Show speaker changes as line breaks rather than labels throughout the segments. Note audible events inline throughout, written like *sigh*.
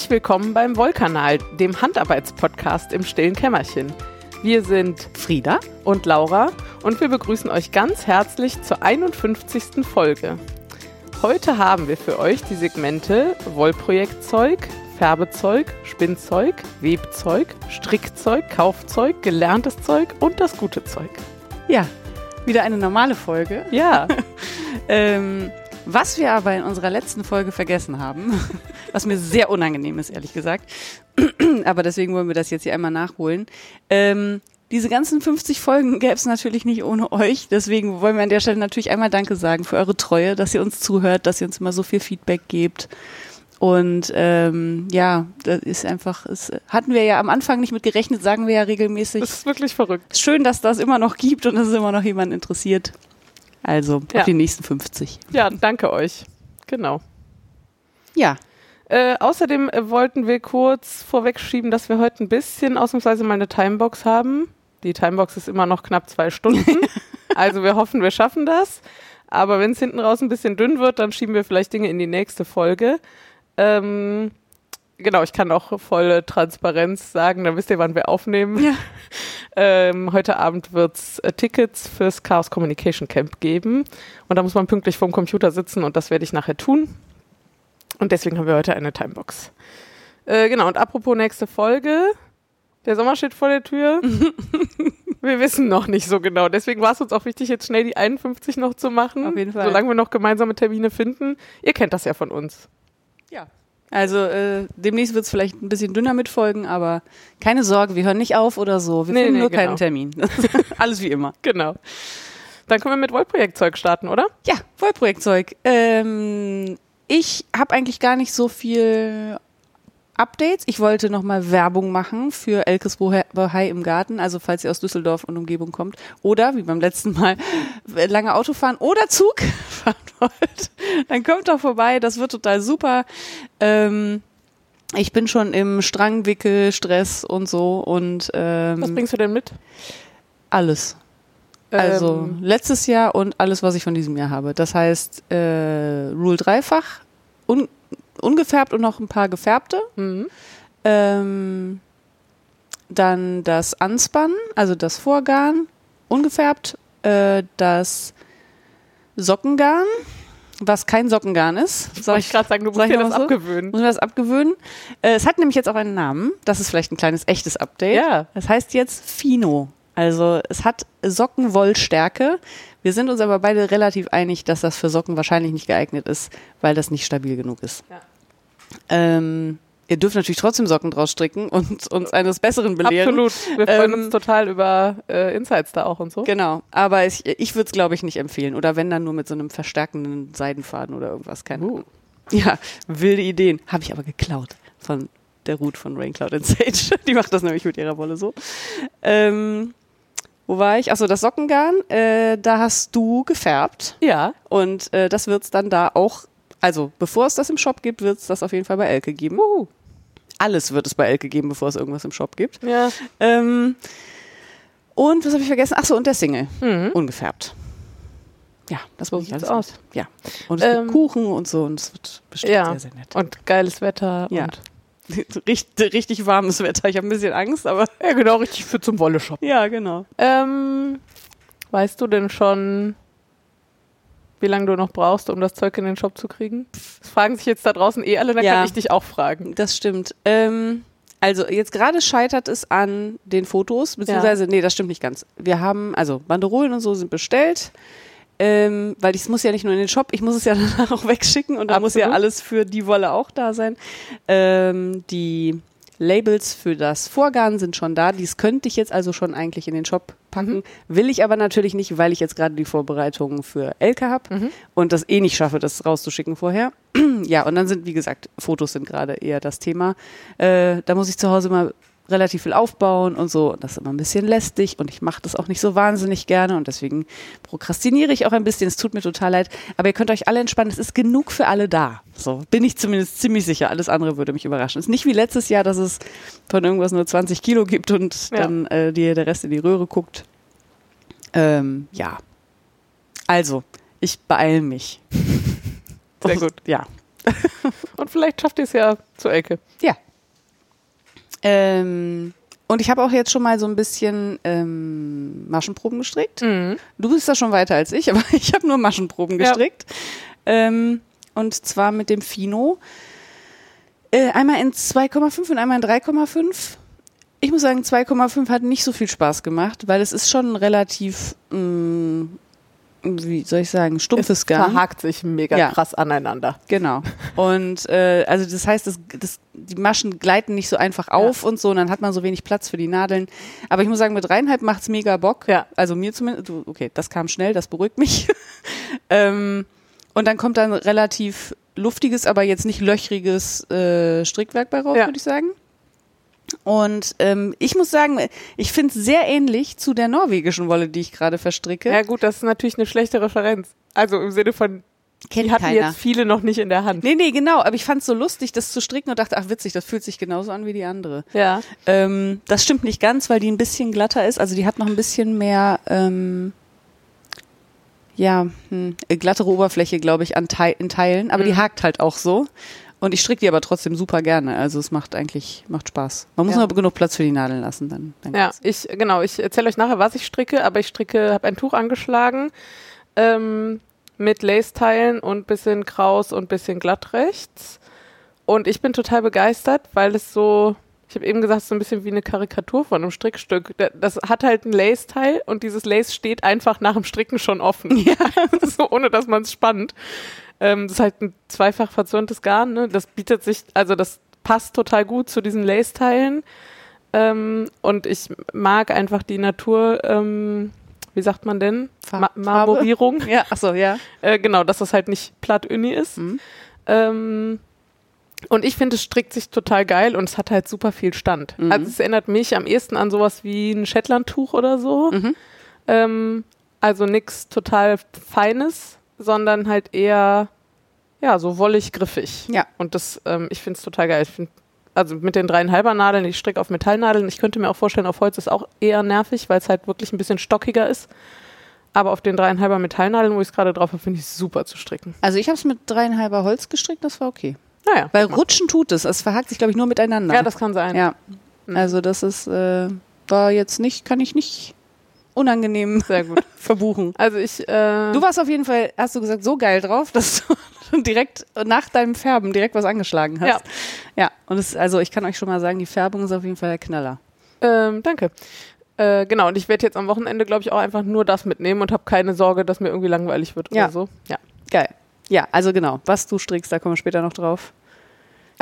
Herzlich willkommen beim Wollkanal, dem Handarbeitspodcast im stillen Kämmerchen. Wir sind
Frieda
und Laura und wir begrüßen euch ganz herzlich zur 51. Folge. Heute haben wir für euch die Segmente Wollprojektzeug, Färbezeug, Spinnzeug, Webzeug, Strickzeug, Kaufzeug, gelerntes Zeug und das gute Zeug.
Ja, wieder eine normale Folge.
Ja. *laughs*
ähm, was wir aber in unserer letzten Folge vergessen haben, *laughs* was mir sehr unangenehm ist, ehrlich gesagt, *clears throat* aber deswegen wollen wir das jetzt hier einmal nachholen. Ähm, diese ganzen 50 Folgen gäbe es natürlich nicht ohne euch. Deswegen wollen wir an der Stelle natürlich einmal Danke sagen für eure Treue, dass ihr uns zuhört, dass ihr uns immer so viel Feedback gebt. Und ähm, ja, das ist einfach, das hatten wir ja am Anfang nicht mit gerechnet, sagen wir ja regelmäßig.
Das ist wirklich verrückt.
Schön, dass das immer noch gibt und dass es immer noch jemand interessiert. Also
Ja.
auf die nächsten 50.
Ja, danke euch. Genau.
Ja,
Äh, außerdem äh, wollten wir kurz vorwegschieben, dass wir heute ein bisschen ausnahmsweise mal eine Timebox haben. Die Timebox ist immer noch knapp zwei Stunden. *laughs* also wir hoffen, wir schaffen das. Aber wenn es hinten raus ein bisschen dünn wird, dann schieben wir vielleicht Dinge in die nächste Folge. Ähm, genau, ich kann auch volle Transparenz sagen, dann wisst ihr, wann wir aufnehmen.
Ja. *laughs*
Ähm, heute Abend wird es äh, Tickets fürs Chaos Communication Camp geben. Und da muss man pünktlich vorm Computer sitzen und das werde ich nachher tun. Und deswegen haben wir heute eine Timebox. Äh, genau, und apropos nächste Folge. Der Sommer steht vor der Tür. *laughs* wir wissen noch nicht so genau. Deswegen war es uns auch wichtig, jetzt schnell die 51 noch zu machen.
Auf jeden Fall.
Solange wir noch gemeinsame Termine finden. Ihr kennt das ja von uns.
Also äh, demnächst wird es vielleicht ein bisschen dünner mit Folgen, aber keine Sorge, wir hören nicht auf oder so. Wir
Nee,
finden
nee,
nur
genau.
keinen Termin. *laughs* Alles wie immer.
Genau. Dann können wir mit Wollprojektzeug starten, oder?
Ja, Vollprojektzeug. Ähm, ich habe eigentlich gar nicht so viel Updates. Ich wollte nochmal Werbung machen für Elkes Bohai im Garten. Also falls ihr aus Düsseldorf und Umgebung kommt oder wie beim letzten Mal *laughs* lange Auto fahren oder Zug *laughs* fahren wollt, dann kommt doch vorbei. Das wird total super. Ähm, ich bin schon im Strangwickel, Stress und so und
Was
ähm,
bringst du denn mit?
alles. Also
Ähm,
letztes Jahr und alles, was ich von diesem Jahr habe. Das heißt, äh, Rule dreifach, un ungefärbt und noch ein paar gefärbte.
mhm.
Ähm, dann das Anspannen, also das Vorgarn, ungefärbt. Äh, das Sockengarn, was kein Sockengarn ist. Soll
Wollte ich gerade sagen, du musst
ich
dir das
so?
abgewöhnen.
Muss man das abgewöhnen? Äh, es hat nämlich jetzt auch einen Namen. Das ist vielleicht ein kleines echtes Update.
Ja.
Es heißt jetzt Fino. Also es hat Sockenwollstärke. Wir sind uns aber beide relativ einig, dass das für Socken wahrscheinlich nicht geeignet ist, weil das nicht stabil genug ist.
Ja.
Ähm, ihr dürft natürlich trotzdem Socken draus stricken und uns eines Besseren belehren.
Absolut. Wir freuen
Ähm,
uns total über äh, Insights da auch und so.
Genau, aber ich, ich würde es, glaube ich, nicht empfehlen. Oder wenn dann nur mit so einem verstärkenden Seidenfaden oder irgendwas. Keine
Uh.
Ahnung. Ja, wilde Ideen. Habe ich aber geklaut von der Ruth von Raincloud and Sage. *laughs* Die macht das nämlich mit ihrer Wolle so. Ähm, wo war ich? Achso, das Sockengarn. Äh, da hast du gefärbt.
Ja.
Und äh, das wird es dann da auch, also bevor es das im Shop gibt, wird es das auf jeden Fall bei Elke geben.
Uh.
Alles wird es bei Elke geben, bevor es irgendwas im Shop gibt.
Ja.
Ähm, und was habe ich vergessen? Achso, und der Single.
Mhm.
Ungefärbt. Ja, das muss ich alles
aus.
Ja. Und es
Ähm,
gibt Kuchen und so und es wird bestimmt
Ja.
sehr, sehr nett.
Und geiles Wetter.
Ja.
Und *laughs*
richtig, richtig warmes Wetter. Ich habe ein bisschen Angst, aber
ja, genau, richtig für zum Wolle shoppen.
ja, genau.
Ähm, weißt du denn schon, wie lange du noch brauchst, um das Zeug in den Shop zu kriegen? Das fragen sich jetzt da draußen eh alle, dann
Ja.
kann ich dich auch fragen.
Das stimmt. Ähm, also jetzt gerade scheitert es an den Fotos, beziehungsweise, nee, das stimmt nicht ganz. Wir haben, also Banderolen und so sind bestellt, ähm, weil ich es muss ja nicht nur in den Shop, ich muss es ja *laughs* danach auch wegschicken und da muss ja alles für die Wolle auch da sein. Ähm, die Labels für das Vorgarn sind schon da. Dies könnte ich jetzt also schon eigentlich in den Shop packen.
Mhm.
Will ich aber natürlich nicht, weil ich jetzt gerade die Vorbereitungen für Elke habe
Mhm.
und das eh nicht schaffe, das rauszuschicken vorher. *clears throat* ja, und dann sind, wie gesagt, Fotos sind gerade eher das Thema. Äh, da muss ich zu Hause mal relativ viel aufbauen und so. Und das ist immer ein bisschen lästig und ich mache das auch nicht so wahnsinnig gerne und deswegen prokrastiniere ich auch ein bisschen. Es tut mir total leid. Aber ihr könnt euch alle entspannen. Es ist genug für alle da. So bin ich zumindest ziemlich sicher. Alles andere würde mich überraschen. Es ist nicht wie letztes Jahr, dass es von irgendwas nur 20 Kilo gibt und
Ja.
dann äh, dir der Rest in die Röhre guckt. Ähm, ja. Also, ich beeile mich.
Sehr gut.
Ja.
Und vielleicht schafft ihr es ja zur Ecke.
Ja. Ähm, und ich habe auch jetzt schon mal so ein bisschen ähm, Maschenproben gestrickt.
Mhm.
Du bist da schon weiter als ich, *laughs* aber ich habe nur Maschenproben
Ja.
gestrickt. Ähm, und zwar mit dem Fino. Äh, einmal in 2,5 und einmal in 3,5. Ich muss sagen, 2,5 hat nicht so viel Spaß gemacht, weil es ist schon relativ, mh, wie soll ich sagen, stumpfes
Es
Garn.
verhakt sich mega
Ja.
krass aneinander.
Genau. Und äh, also das heißt, das, das, die Maschen gleiten nicht so einfach auf und so, und dann hat man so wenig Platz für die Nadeln. Aber ich muss sagen, mit dreieinhalb macht's mega Bock.
Ja.
Also mir zumindest. Okay, das kam schnell, das beruhigt mich. *laughs* ähm, und dann kommt dann relativ luftiges, aber jetzt nicht löchriges äh, Strickwerk bei raus,
Ja.
würde ich sagen. Und ähm, ich muss sagen, ich finde es sehr ähnlich zu der norwegischen Wolle, die ich gerade verstricke.
Ja gut, das ist natürlich eine schlechte Referenz. Also im Sinne von,
Kennt
die hatten
keiner.
jetzt viele noch nicht in der Hand.
Nee, nee, genau. Aber ich fand es so lustig, das zu stricken und dachte, ach witzig, das fühlt sich genauso an wie die andere.
Ja.
Ähm, das stimmt nicht ganz, weil die ein bisschen glatter ist. Also die hat noch ein bisschen mehr, ähm, ja, hm, glattere Oberfläche, glaube ich, an Tei in Teilen. Aber die
Mhm.
hakt halt auch so. Und ich stricke die aber trotzdem super gerne. Also es macht eigentlich, macht Spaß. Man muss
Ja.
nur genug Platz für die Nadeln lassen, dann. dann
Ja,
geht's.
ich, genau, ich erzähle euch nachher, was ich stricke, aber ich stricke, habe ein Tuch angeschlagen ähm, mit Lace-Teilen und bisschen kraus und bisschen glatt rechts. Und ich bin total begeistert, weil es so, ich habe eben gesagt, es ist so ein bisschen wie eine Karikatur von einem Strickstück. Da- Das hat halt ein Lace-Teil und dieses Lace steht einfach nach dem Stricken schon offen. Ja. *laughs* so, ohne dass man es spannt. Ähm, das ist halt ein zweifach verzürntes Garn, ne? Das bietet sich, also das passt total gut zu diesen Lace-Teilen. Ähm, und ich mag einfach die Natur, ähm, wie sagt man denn? Ma Marmorierung.
Ja, ach so, ja.
Äh, genau, dass das halt nicht platt uni ist.
Mhm.
Ähm, und ich finde, es strickt sich total geil und es hat halt super viel Stand.
Mhm.
Also es erinnert mich am ehesten an sowas wie ein Shetland-Tuch oder so.
Mhm.
Ähm, also nichts total Feines, sondern halt eher, ja, so wollig griffig.
Ja.
Und das, ähm, ich finde es total geil. Ich find, also mit den dreieinhalber Nadeln, ich stricke auf Metallnadeln. Ich könnte mir auch vorstellen, auf Holz ist auch eher nervig, weil es halt wirklich ein bisschen stockiger ist. Aber auf den dreieinhalber Metallnadeln, wo ich es gerade drauf habe, finde ich es super zu stricken.
Also ich habe es mit dreieinhalber Holz gestrickt, das war okay.
Naja.
Weil
guck mal.
rutschen tut es. Es verhakt sich, glaube ich, nur miteinander.
Ja, das kann sein.
Ja,
Mhm.
also das ist, äh, war jetzt nicht, kann ich nicht unangenehm
Sehr gut. *laughs*
verbuchen.
Also ich, äh,
Du warst auf jeden Fall, hast du gesagt, so geil drauf, dass *laughs* du direkt nach deinem Färben direkt was angeschlagen hast.
Ja.
Ja, und es, also ich kann euch schon mal sagen, die Färbung ist auf jeden Fall der Knaller.
ähm, danke. Äh, genau, und ich werde jetzt am Wochenende, glaube ich, auch einfach nur das mitnehmen und habe keine Sorge, dass mir irgendwie langweilig wird
Ja.
oder so. Ja.
Geil. Ja, also genau, was du strickst, da kommen wir später noch drauf.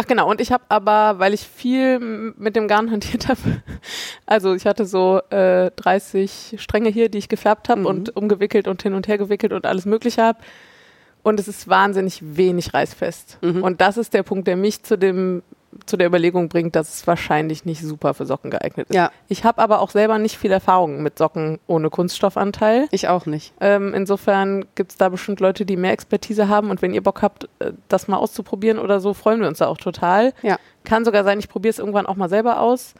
Ach genau, und ich habe aber, weil ich viel mit dem Garn hantiert *laughs* habe, also ich hatte so äh, 30 Stränge hier, die ich gefärbt habe
Mhm.
und umgewickelt und hin und her gewickelt und alles mögliche habe. Und es ist wahnsinnig wenig reißfest.
Mhm.
Und das ist der Punkt, der mich zu dem zu der Überlegung bringt, dass es wahrscheinlich nicht super für Socken geeignet ist.
Ja,
Ich habe aber auch selber nicht viel Erfahrung mit Socken ohne Kunststoffanteil.
ich auch nicht.
Ähm, insofern gibt es da bestimmt Leute, die mehr Expertise haben und wenn ihr Bock habt, äh, das mal auszuprobieren oder so, freuen wir uns da auch total.
Ja.
Kann sogar sein, ich probiere es irgendwann auch mal selber aus,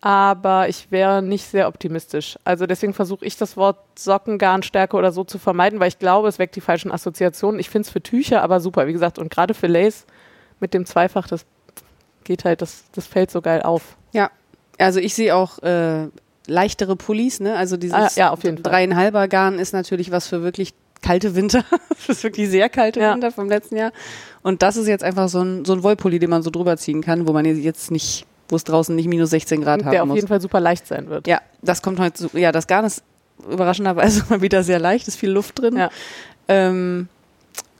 aber ich wäre nicht sehr optimistisch. Also deswegen versuche ich das Wort Sockengarnstärke oder so zu vermeiden, weil ich glaube, es weckt die falschen Assoziationen. Ich finde es für Tücher aber super, wie gesagt, und gerade für Lace mit dem Zweifach, das geht halt, das, das fällt so geil auf.
Ja, also ich sehe auch äh, leichtere Pullis, ne? Also dieses
Ah, ja, auf jeden Fall.
dreieinhalber Garn ist natürlich was für wirklich kalte Winter. *laughs* das ist wirklich sehr kalte
Ja.
Winter vom letzten Jahr. Und das ist jetzt einfach so ein, so ein Wollpulli, den man so drüber ziehen kann, wo man jetzt nicht, wo es draußen nicht minus 16 Grad
Und der
haben
auf
muss.
jeden Fall super leicht sein wird.
Ja, das kommt heute so. Ja, das Garn ist überraschenderweise *laughs* mal wieder sehr leicht, ist viel Luft drin.
Ja.
Ähm,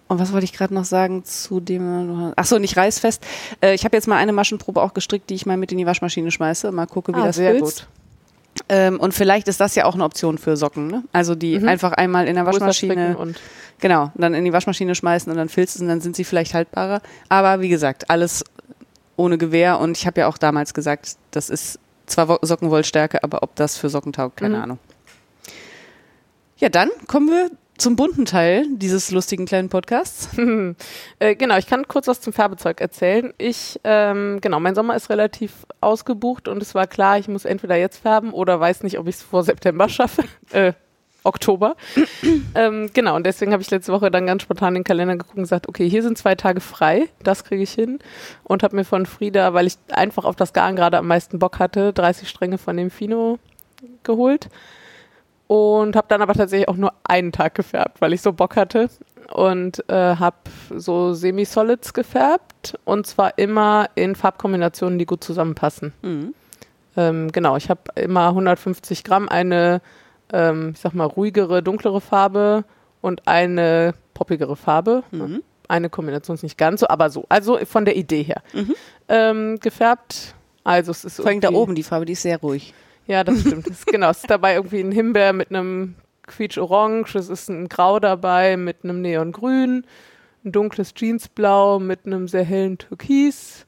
und was wollte ich gerade noch sagen zu dem? Ach so, nicht reißfest. Äh, ich habe jetzt mal eine Maschenprobe auch gestrickt, die ich mal mit in die Waschmaschine schmeiße. Mal gucke, wie
Ah,
das
sehr.
Ähm, und vielleicht ist das ja auch eine Option für Socken. Ne? Also die
Mhm.
einfach einmal in der Waschmaschine,
und
genau, dann in die Waschmaschine schmeißen und dann filzt es und dann sind sie vielleicht haltbarer. Aber wie gesagt, alles ohne Gewehr. Und ich habe ja auch damals gesagt, das ist zwar Wo- Sockenwollstärke, aber ob das für Socken taugt, keine
Mhm.
Ahnung. Ja, dann kommen wir zum bunten Teil dieses lustigen kleinen Podcasts. *laughs*
Äh, genau, ich kann kurz was zum Färbezeug erzählen. Ich, ähm, genau, mein Sommer ist relativ ausgebucht und es war klar, ich muss entweder jetzt färben oder weiß nicht, ob ich es vor September schaffe. *laughs* äh, Oktober. *clears throat* ähm, genau, und deswegen habe ich letzte Woche dann ganz spontan den Kalender geguckt und gesagt, okay, hier sind zwei Tage frei, das kriege ich hin. Und habe mir von Frieda, weil ich einfach auf das Garn gerade am meisten Bock hatte, 30 Stränge von dem Fino geholt. Und habe dann aber tatsächlich auch nur einen Tag gefärbt, weil ich so Bock hatte. Und äh, habe so Semi-Solids gefärbt. Und zwar immer in Farbkombinationen, die gut zusammenpassen.
Mhm.
Ähm, genau, ich habe immer 150 Gramm eine, ähm, ich sag mal, ruhigere, dunklere Farbe und eine poppigere Farbe.
Mhm.
Eine Kombination ist nicht ganz so, aber so. Also von der Idee her.
Mhm.
Ähm, gefärbt. Also es ist
Vor allem da oben, die Farbe, die ist sehr ruhig.
Ja, das stimmt. Das ist, genau, es ist dabei irgendwie ein Himbeer mit einem quietsch-orange, es ist ein Grau dabei mit einem Neongrün, ein dunkles Jeansblau mit einem sehr hellen Türkis,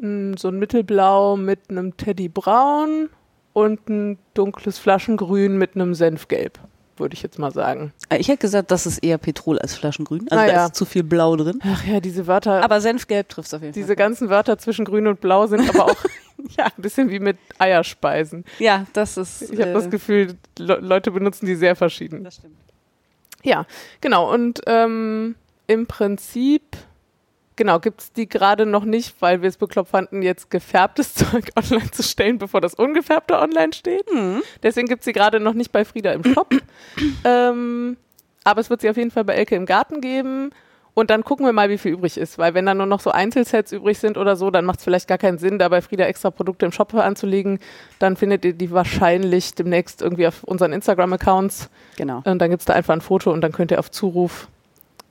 ein, so ein Mittelblau mit einem Teddybraun und ein dunkles Flaschengrün mit einem Senfgelb, würde ich jetzt mal sagen.
Äh, Ich hätte gesagt, das ist eher Petrol als Flaschengrün. Also
Ah,
da ist zu viel Blau drin.
Ach ja, diese Wörter,
Aber Senfgelb trifft auf jeden
diese
Fall.
ganzen Wörter zwischen Grün und Blau sind aber auch *laughs* ja, ein bisschen wie mit Eierspeisen.
Ja, das ist.
Ich habe
äh,
das Gefühl, Le Leute benutzen die sehr verschieden.
das stimmt.
Ja, genau. Und ähm, im Prinzip, genau, gibt es die gerade noch nicht, weil wir es bekloppt fanden, jetzt gefärbtes *laughs* Zeug online zu stellen, bevor das ungefärbte online steht.
Mhm.
Deswegen gibt es sie gerade noch nicht bei Frieda im Shop. *clears throat* ähm, aber es wird sie auf jeden Fall bei Elke im Garten geben. Und dann gucken wir mal, wie viel übrig ist. Weil wenn dann nur noch so Einzelsets übrig sind oder so, dann macht es vielleicht gar keinen Sinn, da bei Frieda extra Produkte im Shop anzulegen. Dann findet ihr die wahrscheinlich demnächst irgendwie auf unseren Instagram-Accounts.
Genau.
Und dann gibt es da einfach ein Foto und dann könnt ihr auf Zuruf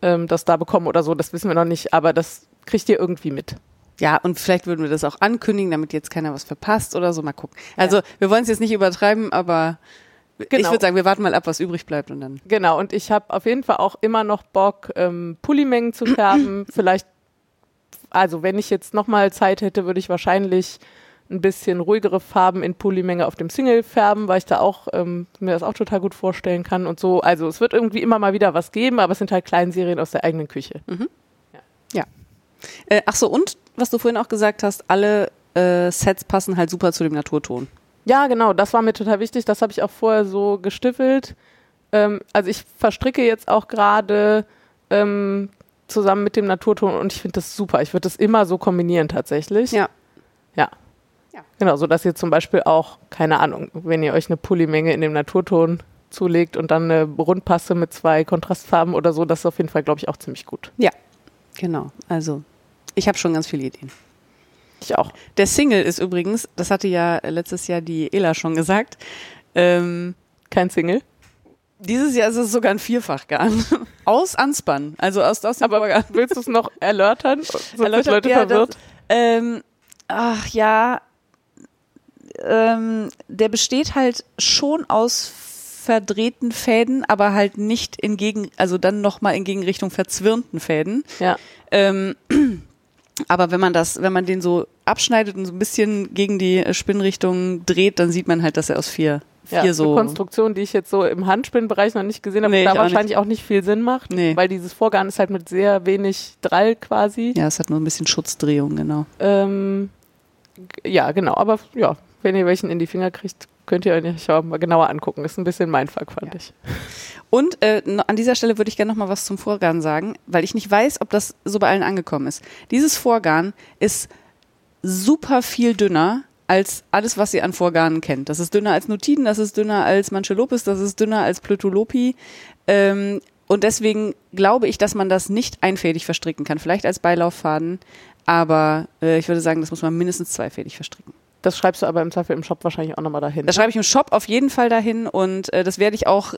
ähm, das da bekommen oder so. Das wissen wir noch nicht, aber das kriegt ihr irgendwie mit.
Ja, und vielleicht würden wir das auch ankündigen, damit jetzt keiner was verpasst oder so. Mal gucken. Also, wir wollen es jetzt nicht übertreiben, aber ich
Genau.
würde sagen, wir warten mal ab, was übrig bleibt und dann.
Genau, und ich habe auf jeden Fall auch immer noch Bock, ähm, Pullimengen zu färben. *clears throat* Vielleicht, also wenn ich jetzt nochmal Zeit hätte, würde ich wahrscheinlich ein bisschen ruhigere Farben in Pullimenge auf dem Single färben, weil ich da auch ähm, mir das auch total gut vorstellen kann und so. Also es wird irgendwie immer mal wieder was geben, aber es sind halt Kleinserien aus der eigenen Küche.
Äh, ach so, und was du vorhin auch gesagt hast, alle äh, Sets passen halt super zu dem Naturton.
Ja, genau, das war mir total wichtig. Das habe ich auch vorher so gestiffelt. Ähm, also ich verstricke jetzt auch gerade ähm, zusammen mit dem Naturton und ich finde das super. Ich würde das immer so kombinieren tatsächlich.
Ja.
Ja.
Ja.
Genau, so dass ihr zum Beispiel auch, keine Ahnung, wenn ihr euch eine Pullimenge in dem Naturton zulegt und dann eine Rundpasse mit zwei Kontrastfarben oder so, das ist auf jeden Fall, glaube ich, auch ziemlich gut.
Genau. Also, ich habe schon ganz viele Ideen.
Ich auch.
Der Single ist übrigens, das hatte ja letztes Jahr die Ela schon gesagt, ähm,
Kein Single.
dieses Jahr ist es sogar ein Vierfachgarn. *laughs* Aus Anspann. Also aus, aus dem Vorgarn.
Willst du es noch erläutern? *laughs* Sonst sind
Erläutert-
Leute
ja,
verwirrt.
Das, ähm, ach ja, ähm, der besteht halt schon aus verdrehten Fäden, aber halt nicht in Gegen, also dann nochmal in Gegenrichtung verzwirnten Fäden.
ja.
Ähm, *clears throat* aber wenn man das, wenn man den so abschneidet und so ein bisschen gegen die Spinnrichtung dreht, dann sieht man halt, dass er aus vier, vier
ja,
so.
Eine Konstruktion, die ich jetzt so im Handspinnbereich noch nicht gesehen habe,
Nee,
da
auch
wahrscheinlich auch nicht viel Sinn macht,
Nee.
weil dieses Vorgarn ist halt mit sehr wenig Drall quasi.
Ja, es hat nur ein bisschen Schutzdrehung, genau.
Ähm, ja, genau, aber ja, wenn ihr welchen in die Finger kriegt, könnt ihr euch auch mal genauer angucken. Ist ein bisschen Mindfuck, fand
Ja.
ich.
Und äh, an dieser Stelle würde ich gerne noch mal was zum Vorgarn sagen, weil ich nicht weiß, ob das so bei allen angekommen ist. Dieses Vorgarn ist super viel dünner als alles, was ihr an Vorgarnen kennt. Das ist dünner als Nutiden, das ist dünner als Manchelopis, das ist dünner als Plötulopi. Ähm, und deswegen glaube ich, dass man das nicht einfädig verstricken kann. Vielleicht als Beilauffaden, aber äh, ich würde sagen, das muss man mindestens zweifädig verstricken.
Das schreibst du aber im Zweifel im Shop wahrscheinlich auch nochmal dahin.
Das schreibe ich im Shop auf jeden Fall dahin und äh, das werde ich auch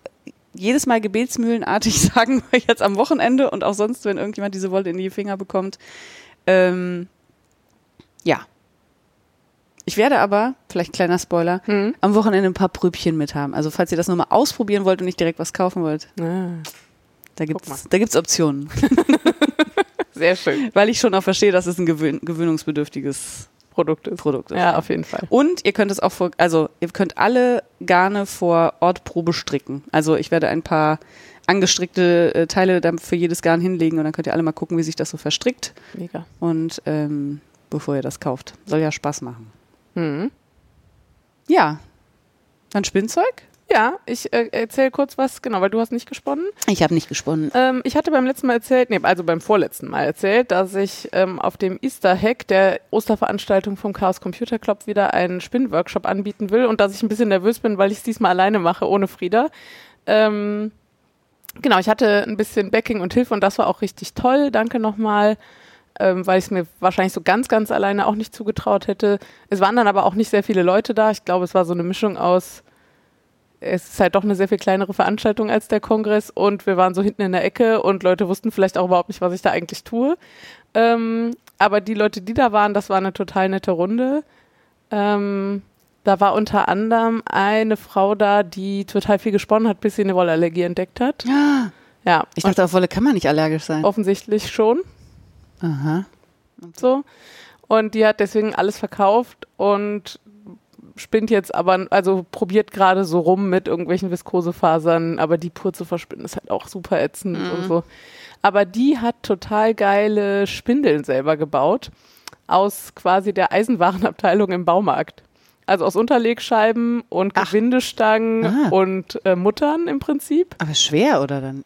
jedes Mal gebetsmühlenartig *laughs* sagen, jetzt am Wochenende und auch sonst, wenn irgendjemand diese Wolle in die Finger bekommt. Ähm, ja. Ich werde aber, vielleicht kleiner Spoiler,
Hm?
am Wochenende ein paar Pröbchen mit haben. Also falls ihr das nur mal ausprobieren wollt und nicht direkt was kaufen wollt,
Ah,
da gibt's, da gibt's Optionen. *laughs*
sehr schön.
Weil ich schon auch verstehe, dass es ein gewöhn gewöhnungsbedürftiges
Produkt ist.
Produkt ist.
Ja, auf jeden Fall.
Und ihr könnt es auch vor, also ihr könnt alle Garne vor Ort Probe stricken. Also ich werde ein paar angestrickte äh, Teile dann für jedes Garn hinlegen und dann könnt ihr alle mal gucken, wie sich das so verstrickt.
Mega.
Und ähm, bevor ihr das kauft, soll ja Spaß machen.
Hm.
Ja, dann Spinnzeug.
Ja, ich äh, erzähle kurz was, genau, weil du hast nicht gesponnen.
Ich habe nicht gesponnen.
Ähm, ich hatte beim letzten Mal erzählt, nee, also beim vorletzten Mal erzählt, dass ich ähm, auf dem Easter Hack der Osterveranstaltung vom Chaos Computer Club wieder einen Spinnworkshop anbieten will und dass ich ein bisschen nervös bin, weil ich es diesmal alleine mache, ohne Frieda. Ähm, genau, ich hatte ein bisschen Backing und Hilfe und das war auch richtig toll. Danke nochmal. Ähm, weil ich es mir wahrscheinlich so ganz, ganz alleine auch nicht zugetraut hätte. Es waren dann aber auch nicht sehr viele Leute da. Ich glaube, es war so eine Mischung aus es ist halt doch eine sehr viel kleinere Veranstaltung als der Kongress und wir waren so hinten in der Ecke und Leute wussten vielleicht auch überhaupt nicht, was ich da eigentlich tue. Ähm, aber die Leute, die da waren, das war eine total nette Runde. Ähm, da war unter anderem eine Frau da, die total viel gesponnen hat, bis sie eine Wollallergie entdeckt hat.
Ja.
Ja,
Ich dachte, auf Wolle kann man nicht allergisch sein.
offensichtlich schon.
Aha.
so. Und die hat deswegen alles verkauft und spinnt jetzt aber, also probiert gerade so rum mit irgendwelchen Viskosefasern, aber die pur zu verspinnen ist halt auch super ätzend
Mhm.
und so. Aber die hat total geile Spindeln selber gebaut aus quasi der Eisenwarenabteilung im Baumarkt. Also aus Unterlegscheiben und
Ach.
Gewindestangen
Ah.
und äh, Muttern im Prinzip.
Aber schwer, oder dann?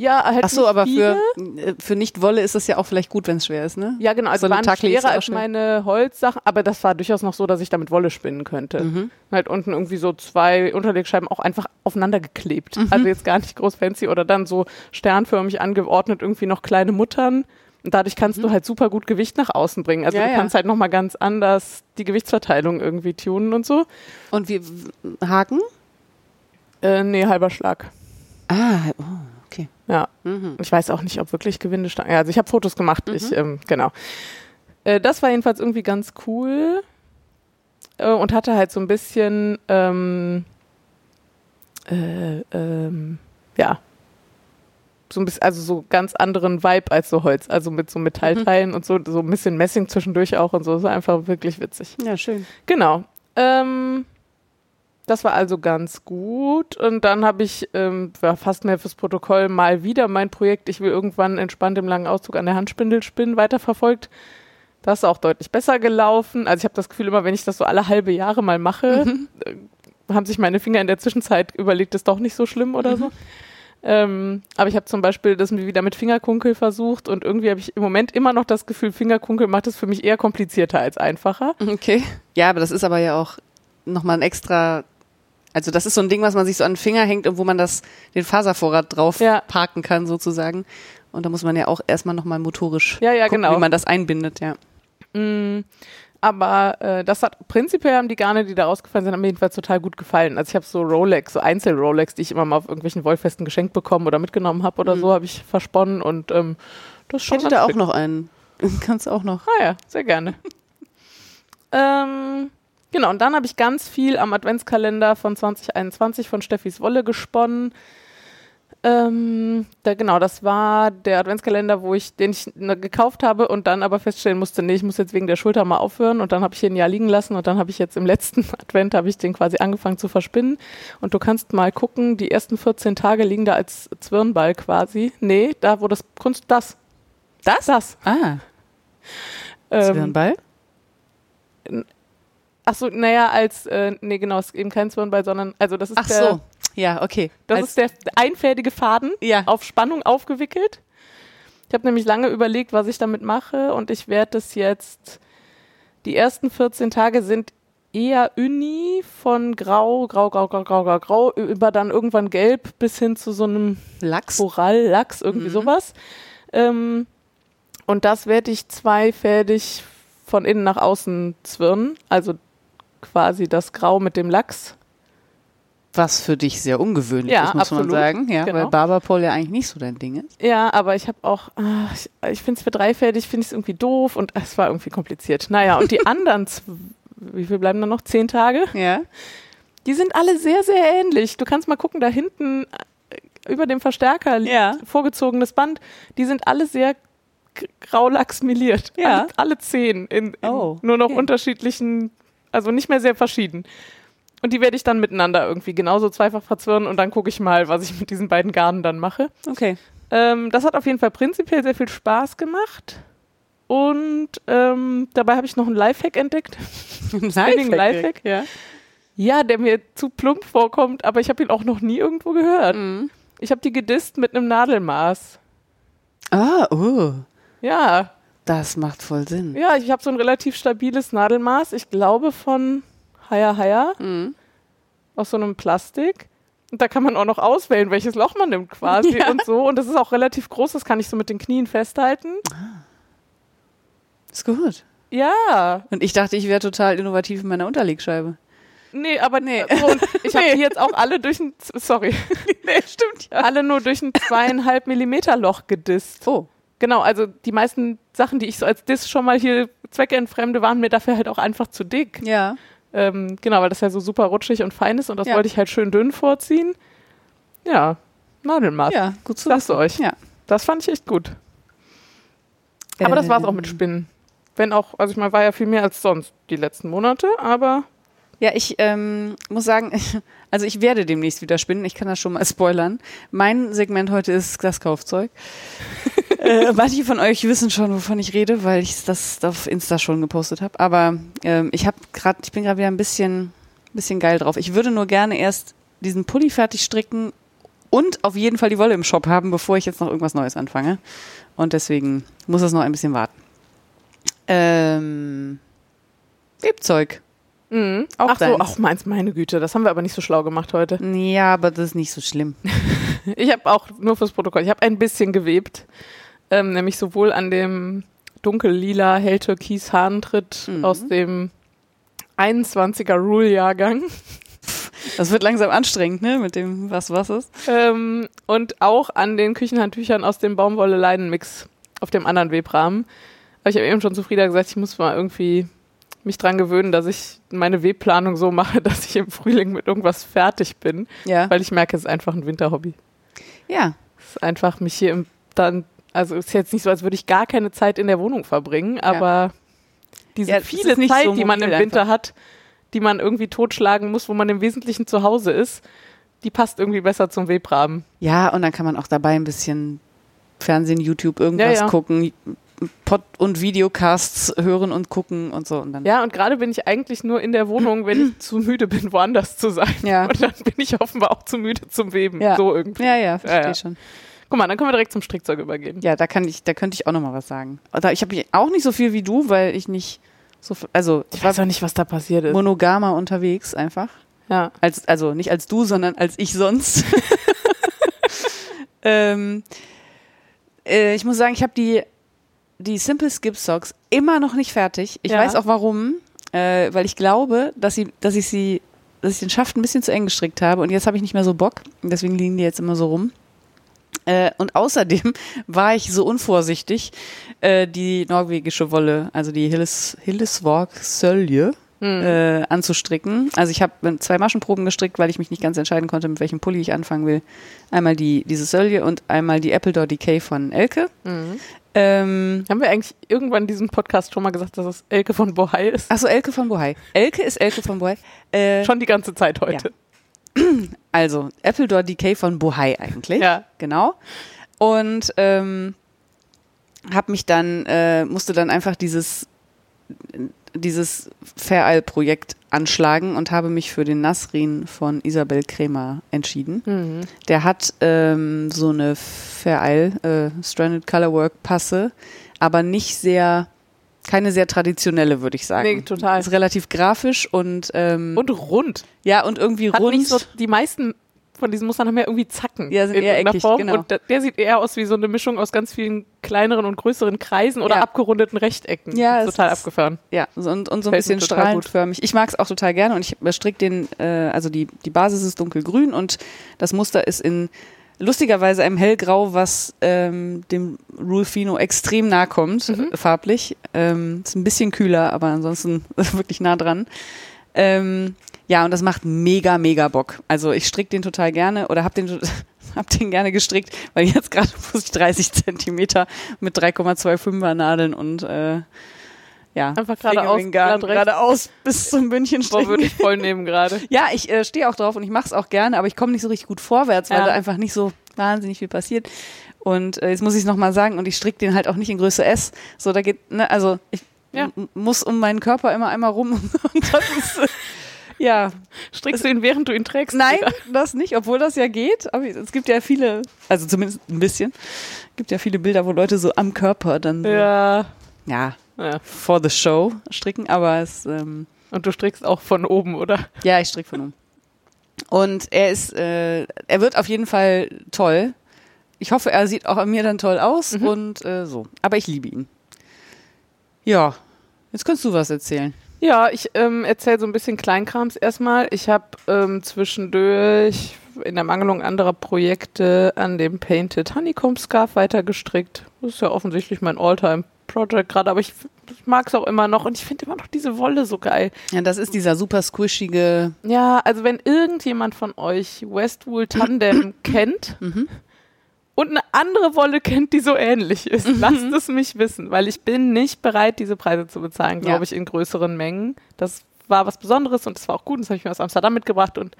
Ja, halt
Ach so, aber
viele.
für, äh, für Nicht-Wolle ist es ja auch vielleicht gut, wenn es schwer ist, ne?
Ja, genau. Also
So
waren schwerer als meine Holzsachen, aber das war durchaus noch so, dass ich damit Wolle spinnen könnte.
Mhm.
Halt unten irgendwie so zwei Unterlegscheiben auch einfach aufeinander geklebt.
Mhm.
Also jetzt gar nicht groß fancy oder dann so sternförmig angeordnet irgendwie noch kleine Muttern. Und dadurch kannst du halt super gut Gewicht nach außen bringen. Also
Mhm. Ja,
du
ja.
kannst halt nochmal ganz anders die Gewichtsverteilung irgendwie tunen und so.
Und wie Haken?
Äh, nee, halber Schlag.
Ah, oh, okay.
Ja.
Mhm.
Ich weiß auch nicht, ob wirklich Gewindestangen. Ja, also ich habe Fotos gemacht. Ich, ähm, genau. Äh, das war jedenfalls irgendwie ganz cool äh, und hatte halt so ein bisschen, ähm, äh, ähm, ja, so ein bisschen, also so ganz anderen Vibe als so Holz, also mit so Metallteilen und so, so ein bisschen Messing zwischendurch auch und so. War einfach wirklich witzig.
Ja, schön.
Genau. Ähm, das war also ganz gut. Und dann habe ich ähm, ja, fast mehr fürs Protokoll mal wieder mein Projekt, ich will irgendwann entspannt im langen Auszug an der Handspindel spinnen, weiterverfolgt. Das ist auch deutlich besser gelaufen. Also ich habe das Gefühl, immer wenn ich das so alle halbe Jahre mal mache, äh, haben sich meine Finger in der Zwischenzeit überlegt, ist doch nicht so schlimm oder so. Ähm, aber ich habe zum Beispiel das mir wieder mit Fingerkunkel versucht und irgendwie habe ich im Moment immer noch das Gefühl, Fingerkunkel macht es für mich eher komplizierter als einfacher.
Okay. Ja, aber das ist aber ja auch nochmal ein extra, also das ist so ein Ding, was man sich so an den Finger hängt und wo man das, den Faservorrat drauf
Ja.
parken kann sozusagen. Und da muss man ja auch erstmal nochmal motorisch
Ja, ja,
gucken,
genau.
wie man das einbindet, ja.
Mm, aber äh, das hat prinzipiell haben die Garne, die da rausgefallen sind, haben mir jedenfalls total gut gefallen. Also ich habe so Rolex, so Einzel-Rolex, die ich immer mal auf irgendwelchen Wollfesten geschenkt bekommen oder mitgenommen habe oder so, habe ich versponnen und ähm, das ist
Ich
schon
hätte
ganz
da auch noch einen. *laughs* Kannst auch noch.
Ah ja, sehr gerne. *laughs* ähm, genau, und dann habe ich ganz viel am Adventskalender von 2021 von Steffis Wolle gesponnen. Ähm, da, genau, das war der Adventskalender, wo ich, den ich ne, gekauft habe und dann aber feststellen musste, nee, ich muss jetzt wegen der Schulter mal aufhören und dann habe ich ihn Jahr liegen lassen und dann habe ich jetzt im letzten *laughs* Advent habe ich den quasi angefangen zu verspinnen und du kannst mal gucken, die ersten 14 Tage liegen da als Zwirnball quasi. Nee, da wo das Kunst, das. Das? Das.
Ah,
Ähm,
Zwirnball?
Ach so, naja, als, äh, nee, genau, es ist eben kein Zwirnball, sondern, also das ist
Ach
der,
so. Ja, okay.
das
Als-
ist der einfädige Faden
ja.
auf Spannung aufgewickelt. Ich habe nämlich lange überlegt, was ich damit mache und ich werde das jetzt, die ersten 14 Tage sind eher Uni von grau, grau, grau, grau, grau, grau, grau, über dann irgendwann gelb bis hin zu so einem
Lachs.
Korall, Lachs, irgendwie
Mhm.
sowas. Ähm, und das werde ich zweifädig von innen nach außen zwirnen, also quasi das Grau mit dem Lachs.
Was für dich sehr ungewöhnlich
Ja,
ist, muss
absolut.
man sagen. Ja,
Genau.
weil Barberpole ja eigentlich nicht so dein Ding ist.
Ja, aber ich habe auch, ah, ich, ich finde es für dreifädig, finde ich es irgendwie doof und es war irgendwie kompliziert. Naja, und die *laughs* anderen, wie viel bleiben da noch? Zehn Tage?
Ja.
Die sind alle sehr, sehr ähnlich. Du kannst mal gucken, da hinten äh, über dem Verstärker liegt
Ja.
vorgezogenes Band. Die sind alle sehr g- graulachsmeliert.
Ja.
Alle, alle zehn. In, in
Oh,
nur noch
okay.
unterschiedlichen, also nicht mehr sehr verschieden. Und die werde ich dann miteinander irgendwie genauso zweifach verzwirren und dann gucke ich mal, was ich mit diesen beiden Garnen dann mache.
Okay.
Ähm, das hat auf jeden Fall prinzipiell sehr viel Spaß gemacht. Und ähm, dabei habe ich noch einen Lifehack entdeckt. *laughs* Spinning Lifehack.
Ja.
Ja, der mir zu plump vorkommt, aber ich habe ihn auch noch nie irgendwo gehört.
Mhm.
Ich habe die gedisst mit einem Nadelmaß.
Ah, oh.
Ja,
Das macht voll Sinn.
ja, ich habe so ein relativ stabiles Nadelmaß. Ich glaube von Haya Haya
Mhm.
aus so einem Plastik. Und da kann man auch noch auswählen, welches Loch man nimmt quasi *laughs*
Ja.
und so. Und das ist auch relativ groß, das kann ich so mit den Knien festhalten.
Ist gut.
Ja,
Und ich dachte, ich wäre total innovativ in meiner Unterlegscheibe.
nee, aber
Nee. *laughs*
So, ich habe
Nee.
die jetzt auch alle durch ein, sorry, *laughs*
nee, stimmt ja.
alle nur durch ein zweieinhalb Millimeter Loch gedisst.
Oh.
Genau, also die meisten Sachen, die ich so als Diss schon mal hier zweckentfremde, waren mir dafür halt auch einfach zu dick.
Ja.
Ähm, genau, weil das ja so super rutschig und fein ist und das
Ja.
wollte ich halt schön dünn vorziehen. Ja, Nadelmaß.
Ja, gut zu
du euch.
Ja.
Das fand ich echt gut. Aber das war's auch
Ähm.
mit Spinnen. Wenn auch, also ich meine, war ja viel mehr als sonst die letzten Monate, aber
Ja, ich ähm, muss sagen, *laughs* also ich werde demnächst wieder spinnen. Ich kann das schon mal spoilern. Mein Segment heute ist das Kaufzeug. *laughs* äh, manche von euch wissen schon, wovon ich rede, weil ich das auf Insta schon gepostet habe. Aber ähm, ich habe gerade, ich bin gerade wieder ein bisschen, bisschen geil drauf. Ich würde nur gerne erst diesen Pulli fertig stricken und auf jeden Fall die Wolle im Shop haben, bevor ich jetzt noch irgendwas Neues anfange. Und deswegen muss es noch ein bisschen warten. Ähm, Webzeug.
Mhm.
Auch
ach so, auch meins, meine Güte, das haben wir aber nicht so schlau gemacht heute.
Ja, aber das ist nicht so schlimm. *laughs*
Ich habe auch nur fürs Protokoll, ich habe ein bisschen gewebt, ähm, nämlich sowohl an dem dunkellila helltürkis Hahntritt
Mhm.
aus dem 21er Rule-Jahrgang
Das wird langsam anstrengend, ne? Mit dem was was ist.
ähm, und auch an den Küchenhandtüchern aus dem Baumwolle-Leinen-Mix auf dem anderen Webrahmen. Aber ich habe eben schon zu Frieda gesagt, ich muss mal irgendwie mich dran gewöhnen, dass ich meine Webplanung so mache, *laughs* dass ich im Frühling mit irgendwas fertig bin,
Ja.
weil ich merke, es ist einfach ein Winterhobby.
Ja.
Es ist einfach mich hier im, dann, also es ist jetzt nicht so, als würde ich gar keine Zeit in der Wohnung verbringen, aber diese
Ja,
viele Zeit,
so
die man im Winter hat, die man irgendwie totschlagen muss, wo man im Wesentlichen zu Hause ist, die passt irgendwie besser zum Webrahmen.
Ja, und dann kann man auch dabei ein bisschen Fernsehen, YouTube, irgendwas
Ja, ja.
gucken, Pod- und Videocasts hören und gucken und so. Und dann.
Ja, und gerade bin ich eigentlich nur in der Wohnung, wenn ich *clears throat* zu müde bin, woanders zu sein.
Ja.
Und dann bin ich offenbar auch zu müde zum Weben.
Ja.
So irgendwie.
Ja, ja, verstehe
ja.
schon.
Guck mal, dann können wir direkt zum Strickzeug übergehen.
Ja, da kann ich, da könnte ich auch noch mal was sagen. Ich habe auch nicht so viel wie du, weil ich nicht so, viel- also ich
Ich weiß auch nicht, was da passiert ist.
monogamer unterwegs einfach.
Ja.
Als, also nicht als du, sondern als ich sonst. *laughs* *laughs* ähm, äh, ich muss sagen, ich habe die, die Simple Skip Socks immer noch nicht fertig. Ich
Ja.
weiß auch warum, äh, weil ich glaube, dass, sie, dass ich sie, dass ich den Schaft ein bisschen zu eng gestrickt habe und jetzt habe ich nicht mehr so Bock. Und deswegen liegen die jetzt immer so rum. Äh, und außerdem *laughs* war ich so unvorsichtig, äh, die norwegische Wolle, also die Hilles, Hillesvorg Sölje,
Hm.
äh, anzustricken. Also ich habe zwei Maschenproben gestrickt, weil ich mich nicht ganz entscheiden konnte, mit welchem Pulli ich anfangen will. Einmal die diese Sölje und einmal die Apple Door Decay von Elke.
Mhm.
Ähm,
Haben wir eigentlich irgendwann in diesem Podcast schon mal gesagt, dass es Elke von Bohai ist?
Achso, Elke von Bohai. Elke ist Elke von Bohai. *laughs* Äh,
Schon die ganze Zeit heute. *clears throat*
also Apple Door Decay von Bohai eigentlich.
Ja.
Genau. Und ähm, hab mich dann, äh, musste dann einfach dieses dieses Vereil-Projekt anschlagen und habe mich für den Nasrin von Isabel Kremer entschieden.
Mhm.
Der hat ähm, so eine Vereil, äh, Stranded Colorwork Passe, aber nicht sehr, keine sehr traditionelle, würde ich sagen.
Nee, total.
Ist relativ grafisch und, ähm,
Und rund.
ja, und irgendwie
Hat
rund.
nicht so, die meisten von diesen Mustern haben ja irgendwie Zacken
Ja, sind
in
eher eckig,
Form.
genau.
Und der, sieht eher aus wie so eine Mischung aus ganz vielen kleineren und größeren Kreisen oder
Ja.
abgerundeten Rechtecken.
Ja, es
total
ist-
abgefahren.
Ja, und, und so ein
Fällt
bisschen strahlenförmig. Ich mag es auch total gerne und ich bestrick den, äh, also die, die Basis ist dunkelgrün und das Muster ist in lustigerweise einem hellgrau, was ähm, dem Rulfino extrem nah kommt,
Mhm.
äh, farblich. Ähm, ist ein bisschen kühler, aber ansonsten *laughs* wirklich nah dran. Ähm, ja, und das macht mega, mega Bock. Also ich strick den total gerne oder hab den, *laughs* hab den gerne gestrickt, weil jetzt gerade *laughs* muss ich 30 Zentimeter mit 3,25er Nadeln und äh, ja,
Einfach geradeaus,
geradeaus bis zum Bündchen
Boah, würde ich voll nehmen gerade. *laughs*
Ja, ich äh, stehe auch drauf und ich mache es auch gerne, aber ich komme nicht so richtig gut vorwärts, weil
Ja.
da einfach nicht so wahnsinnig viel passiert. Und äh, jetzt muss ich es nochmal sagen, und ich stricke den halt auch nicht in Größe S. So, da geht, ne, also ich
Ja.
muss um meinen Körper immer einmal rum. Und das ist, Ja.
Strickst du ihn, während du ihn trägst?
Nein,
wieder?
das nicht, obwohl das ja geht. Aber es gibt ja viele, also zumindest ein bisschen, gibt ja viele Bilder, wo Leute so am Körper dann so,
Ja.
ja,
ja.
for the show stricken, aber es, ähm,
Und du strickst auch von oben, oder?
ja, ich stricke von oben. Und er ist, äh, er wird auf jeden Fall toll. Ich hoffe, er sieht auch an mir dann toll aus
Mhm.
und äh, so. Aber ich liebe ihn. Ja, jetzt kannst du was erzählen.
Ja, ich ähm, erzähle so ein bisschen Kleinkrams erstmal. Ich habe ähm, zwischendurch in der Mangelung anderer Projekte an dem Painted Honeycomb Scarf weitergestrickt. Das ist ja offensichtlich mein All-Time-Project gerade, aber ich, ich mag es auch immer noch und ich finde immer noch diese Wolle so geil.
Ja, das ist dieser super squishige.
Ja, also wenn irgendjemand von euch Westwool Tandem *clears throat* kennt
Mhm.
Und eine andere Wolle kennt, die so ähnlich ist, lasst es mich wissen, weil ich bin nicht bereit, diese Preise zu bezahlen, glaube
Ja.
ich, in größeren Mengen. Das war was Besonderes und das war auch gut. Das habe ich mir aus Amsterdam mitgebracht und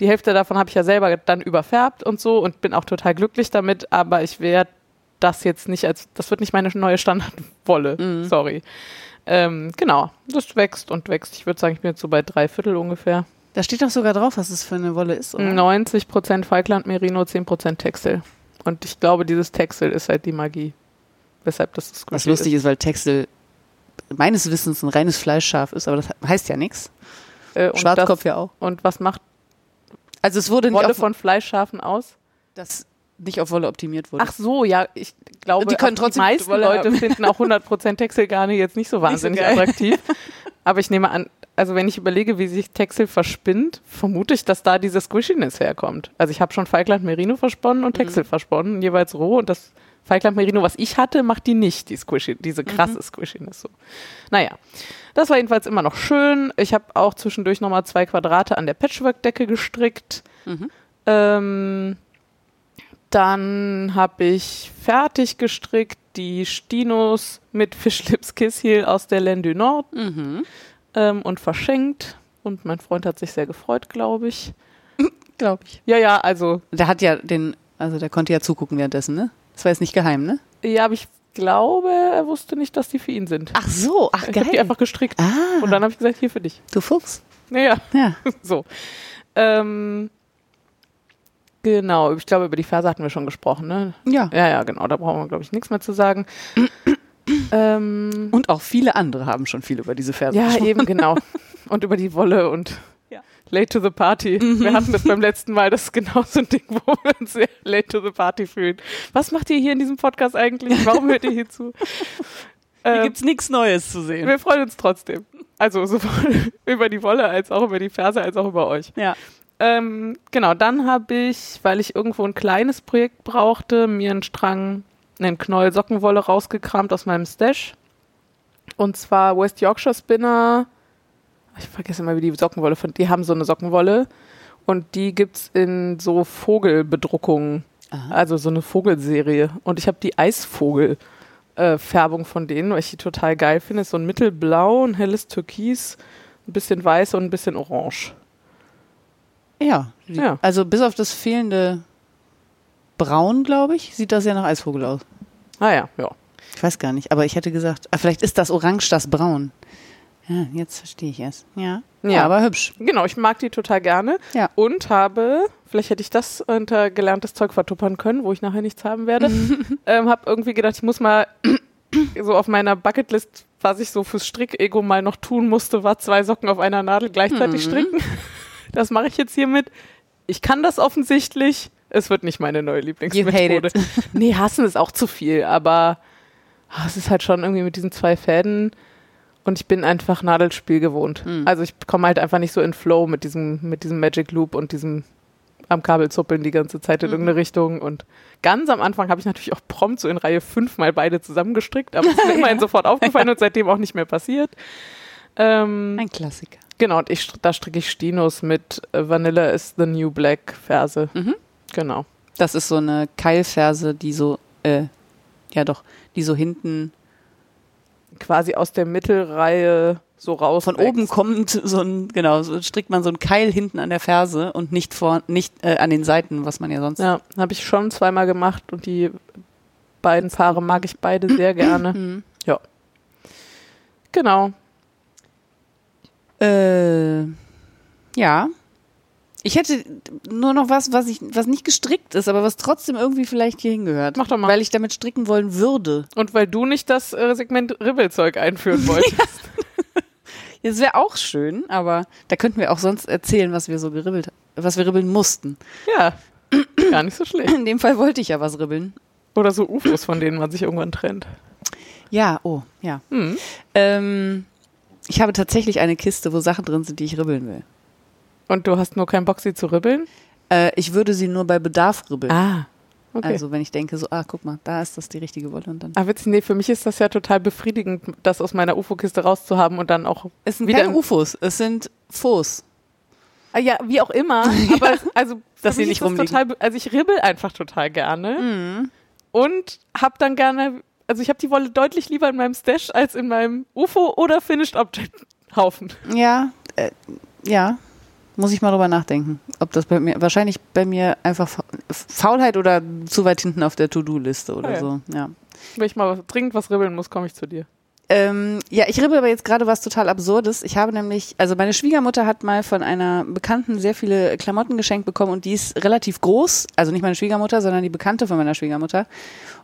die Hälfte davon habe ich ja selber dann überfärbt und so und bin auch total glücklich damit, aber ich werde das jetzt nicht als, das wird nicht meine neue Standardwolle,
Mhm.
sorry. Ähm, genau, das wächst und wächst. Ich würde sagen, ich bin jetzt so bei drei Viertel ungefähr.
Da steht doch sogar drauf, was es für eine Wolle ist, oder?
90% Falkland Merino, 10% Textil. Und ich glaube, dieses Textil ist halt die Magie. Weshalb das das
Was
Squishy
lustig ist, weil Texel meines Wissens ein reines Fleischschaf ist, aber das heißt ja nichts.
ist. Äh,
Schwarzkopf
das,
ja auch.
Und was macht
Also es wurde nicht
Wolle
auf,
von Fleischschafen aus?
das nicht auf Wolle optimiert wurde.
Ach so, ja, ich glaube,
Die können
auch
trotzdem
die meisten
Wolle
Leute
haben.
finden auch 100% Textilgarne jetzt *laughs* nicht so wahnsinnig
geil.
attraktiv. Aber ich nehme an, also wenn ich überlege, wie sich Textil verspinnt, vermute ich, dass da diese Squishiness herkommt. Also ich habe schon Falkland Merino versponnen
Mhm.
und Textil versponnen, jeweils roh und das Falkland Merino, was ich hatte, macht die nicht, die Squishy, diese krasse
Mhm.
Squishiness so. Naja, das war jedenfalls immer noch schön. Ich habe auch zwischendurch nochmal zwei Quadrate an der Patchwork-Decke gestrickt.
Mhm.
Ähm, dann habe ich fertig gestrickt die Stinos mit Fischlips Kiss Heel aus der Laine du Nord
Mhm.
Ähm, und verschenkt. Und mein Freund hat sich sehr gefreut, glaube ich. *laughs*
Glaube ich.
Ja, ja, also,
Der hat ja den, also der konnte ja zugucken währenddessen, ne? Das war jetzt nicht geheim, ne?
ja, aber ich glaube, er wusste nicht, dass die für ihn sind.
Ach so, ach
ich habe die einfach gestrickt.
ah,
Und dann habe ich gesagt, hier für dich.
du Fuchs.
Naja,
Ja. *laughs*
so. Ähm, genau, ich glaube, über die Verse hatten wir schon gesprochen, ne?
Ja.
Ja, ja, genau, da brauchen wir, glaube ich, nichts mehr zu sagen. Ähm,
Und auch viele andere haben schon viel über diese Verse
Ja,
gesprochen.
eben, genau. *laughs* Und über die Wolle und
Ja.
late to the party. Wir hatten das beim letzten Mal, das ist genau so ein Ding, *laughs* wo wir uns sehr late to the party fühlen. Was macht ihr hier in diesem Podcast eigentlich? Warum hört ihr hier zu? *laughs*
Hier
Ähm,
gibt's nichts Neues zu sehen.
wir freuen uns trotzdem. Also sowohl über die Wolle als auch über die Verse als auch über euch.
Ja.
Ähm, genau, dann habe ich, weil ich irgendwo ein kleines Projekt brauchte, mir einen Strang, einen Knäuel Sockenwolle rausgekramt aus meinem Stash. Und zwar West Yorkshire Spinner. Ich vergesse immer, wie die Sockenwolle von. Die haben so eine Sockenwolle. Und die gibt's in so Vogelbedruckungen.
Aha.
Also so eine Vogelserie. Und ich habe die Eisvogel-Färbung von denen, weil ich die total geil finde. Ist so ein mittelblau, ein helles Türkis, ein bisschen weiß und ein bisschen orange.
Ja.
Ja.
Also bis auf das fehlende Braun, glaube ich, sieht das ja nach Eisvogel aus.
Ah ja, ja.
Ich weiß gar nicht, aber ich hätte gesagt, ah, vielleicht ist das Orange das Braun. Ja, jetzt verstehe ich es. Ja. ja.
Ja.
aber hübsch.
Genau, ich mag die total gerne.
Ja.
Und habe, vielleicht hätte ich das unter gelerntes Zeug vertuppern können, wo ich nachher nichts haben werde. *laughs* ähm, habe irgendwie gedacht, ich muss mal *clears throat* so auf meiner Bucketlist, was ich so fürs Strick-Ego mal noch tun musste, war zwei Socken auf einer Nadel gleichzeitig
Mhm.
stricken. *laughs* Das mache ich jetzt hiermit. Ich kann das offensichtlich. Es wird nicht meine neue Lieblingsmethode. *laughs* Nee, hassen ist auch zu viel, aber ah, es ist halt schon irgendwie mit diesen zwei Fäden und ich bin einfach Nadelspiel gewohnt.
Mhm.
Also ich komme halt einfach nicht so in Flow mit diesem, mit diesem Magic Loop und diesem am Kabel zuppeln die ganze Zeit in
Mhm.
irgendeine Richtung. Und ganz am Anfang habe ich natürlich auch prompt so in Reihe fünf mal beide zusammengestrickt, aber es ist mir *laughs* immerhin sofort aufgefallen und seitdem auch nicht mehr passiert. Ähm,
Ein Klassiker.
genau, und ich, da stricke ich Stinos mit Vanilla is the New Black Verse.
Mhm.
Genau.
Das ist so eine Keilferse, die so, äh, ja doch, die so hinten
Quasi aus der Mittelreihe so raus.
von oben kommt, so ein, genau, so strickt man so ein Keil hinten an der Ferse und nicht vor, nicht äh, an den Seiten, was man ja sonst.
Ja, habe ich schon zweimal gemacht und die beiden Paare mag ich beide sehr *clears throat* gerne.
Mhm.
Genau.
Äh, Ja. Ich hätte nur noch was, was ich, was nicht gestrickt ist, aber was trotzdem irgendwie vielleicht hier hingehört.
Mach doch mal.
Weil ich damit stricken wollen würde.
Und weil du nicht das äh, Segment Ribbelzeug einführen wolltest. *laughs*
Das wäre auch schön, aber da könnten wir auch sonst erzählen, was wir so geribbelt, was wir ribbeln mussten.
ja. Gar nicht so schlecht.
In dem Fall wollte ich ja was ribbeln.
Oder so UFOs, von denen man sich irgendwann trennt.
Ja, oh, ja.
Hm.
Ähm, ich habe tatsächlich eine Kiste, wo Sachen drin sind, die ich ribbeln will.
Und du hast nur keinen Bock, sie zu ribbeln?
Äh, ich würde sie nur bei Bedarf ribbeln.
Ah. Okay.
Also wenn ich denke, so, ah, guck mal, da ist das die richtige Wolle und dann.
Ah, witzig, nee, für mich ist das ja total befriedigend, das aus meiner UFO-Kiste rauszuhaben und dann auch
Es sind
wieder
keine UFOs, es sind Fos.
Ah, ja, wie auch immer. *laughs* Aber also,
Dass sie nicht
ist
rumliegen.
total, also ich ribbel einfach total gerne und hab dann gerne, also ich habe die Wolle deutlich lieber in meinem Stash als in meinem UFO oder Finished Object Haufen.
Ja, äh, ja. Muss ich mal drüber nachdenken, ob das bei mir, wahrscheinlich bei mir einfach Fa- Faulheit oder zu weit hinten auf der To-Do-Liste oder
Ah, ja.
so, ja.
Wenn ich mal dringend was ribbeln muss, komme ich zu dir.
Ähm, ja, ich ribbel aber jetzt gerade was total Absurdes. Ich habe nämlich, also meine Schwiegermutter hat mal von einer Bekannten sehr viele Klamotten geschenkt bekommen und die ist relativ groß. Also nicht meine Schwiegermutter, sondern die Bekannte von meiner Schwiegermutter.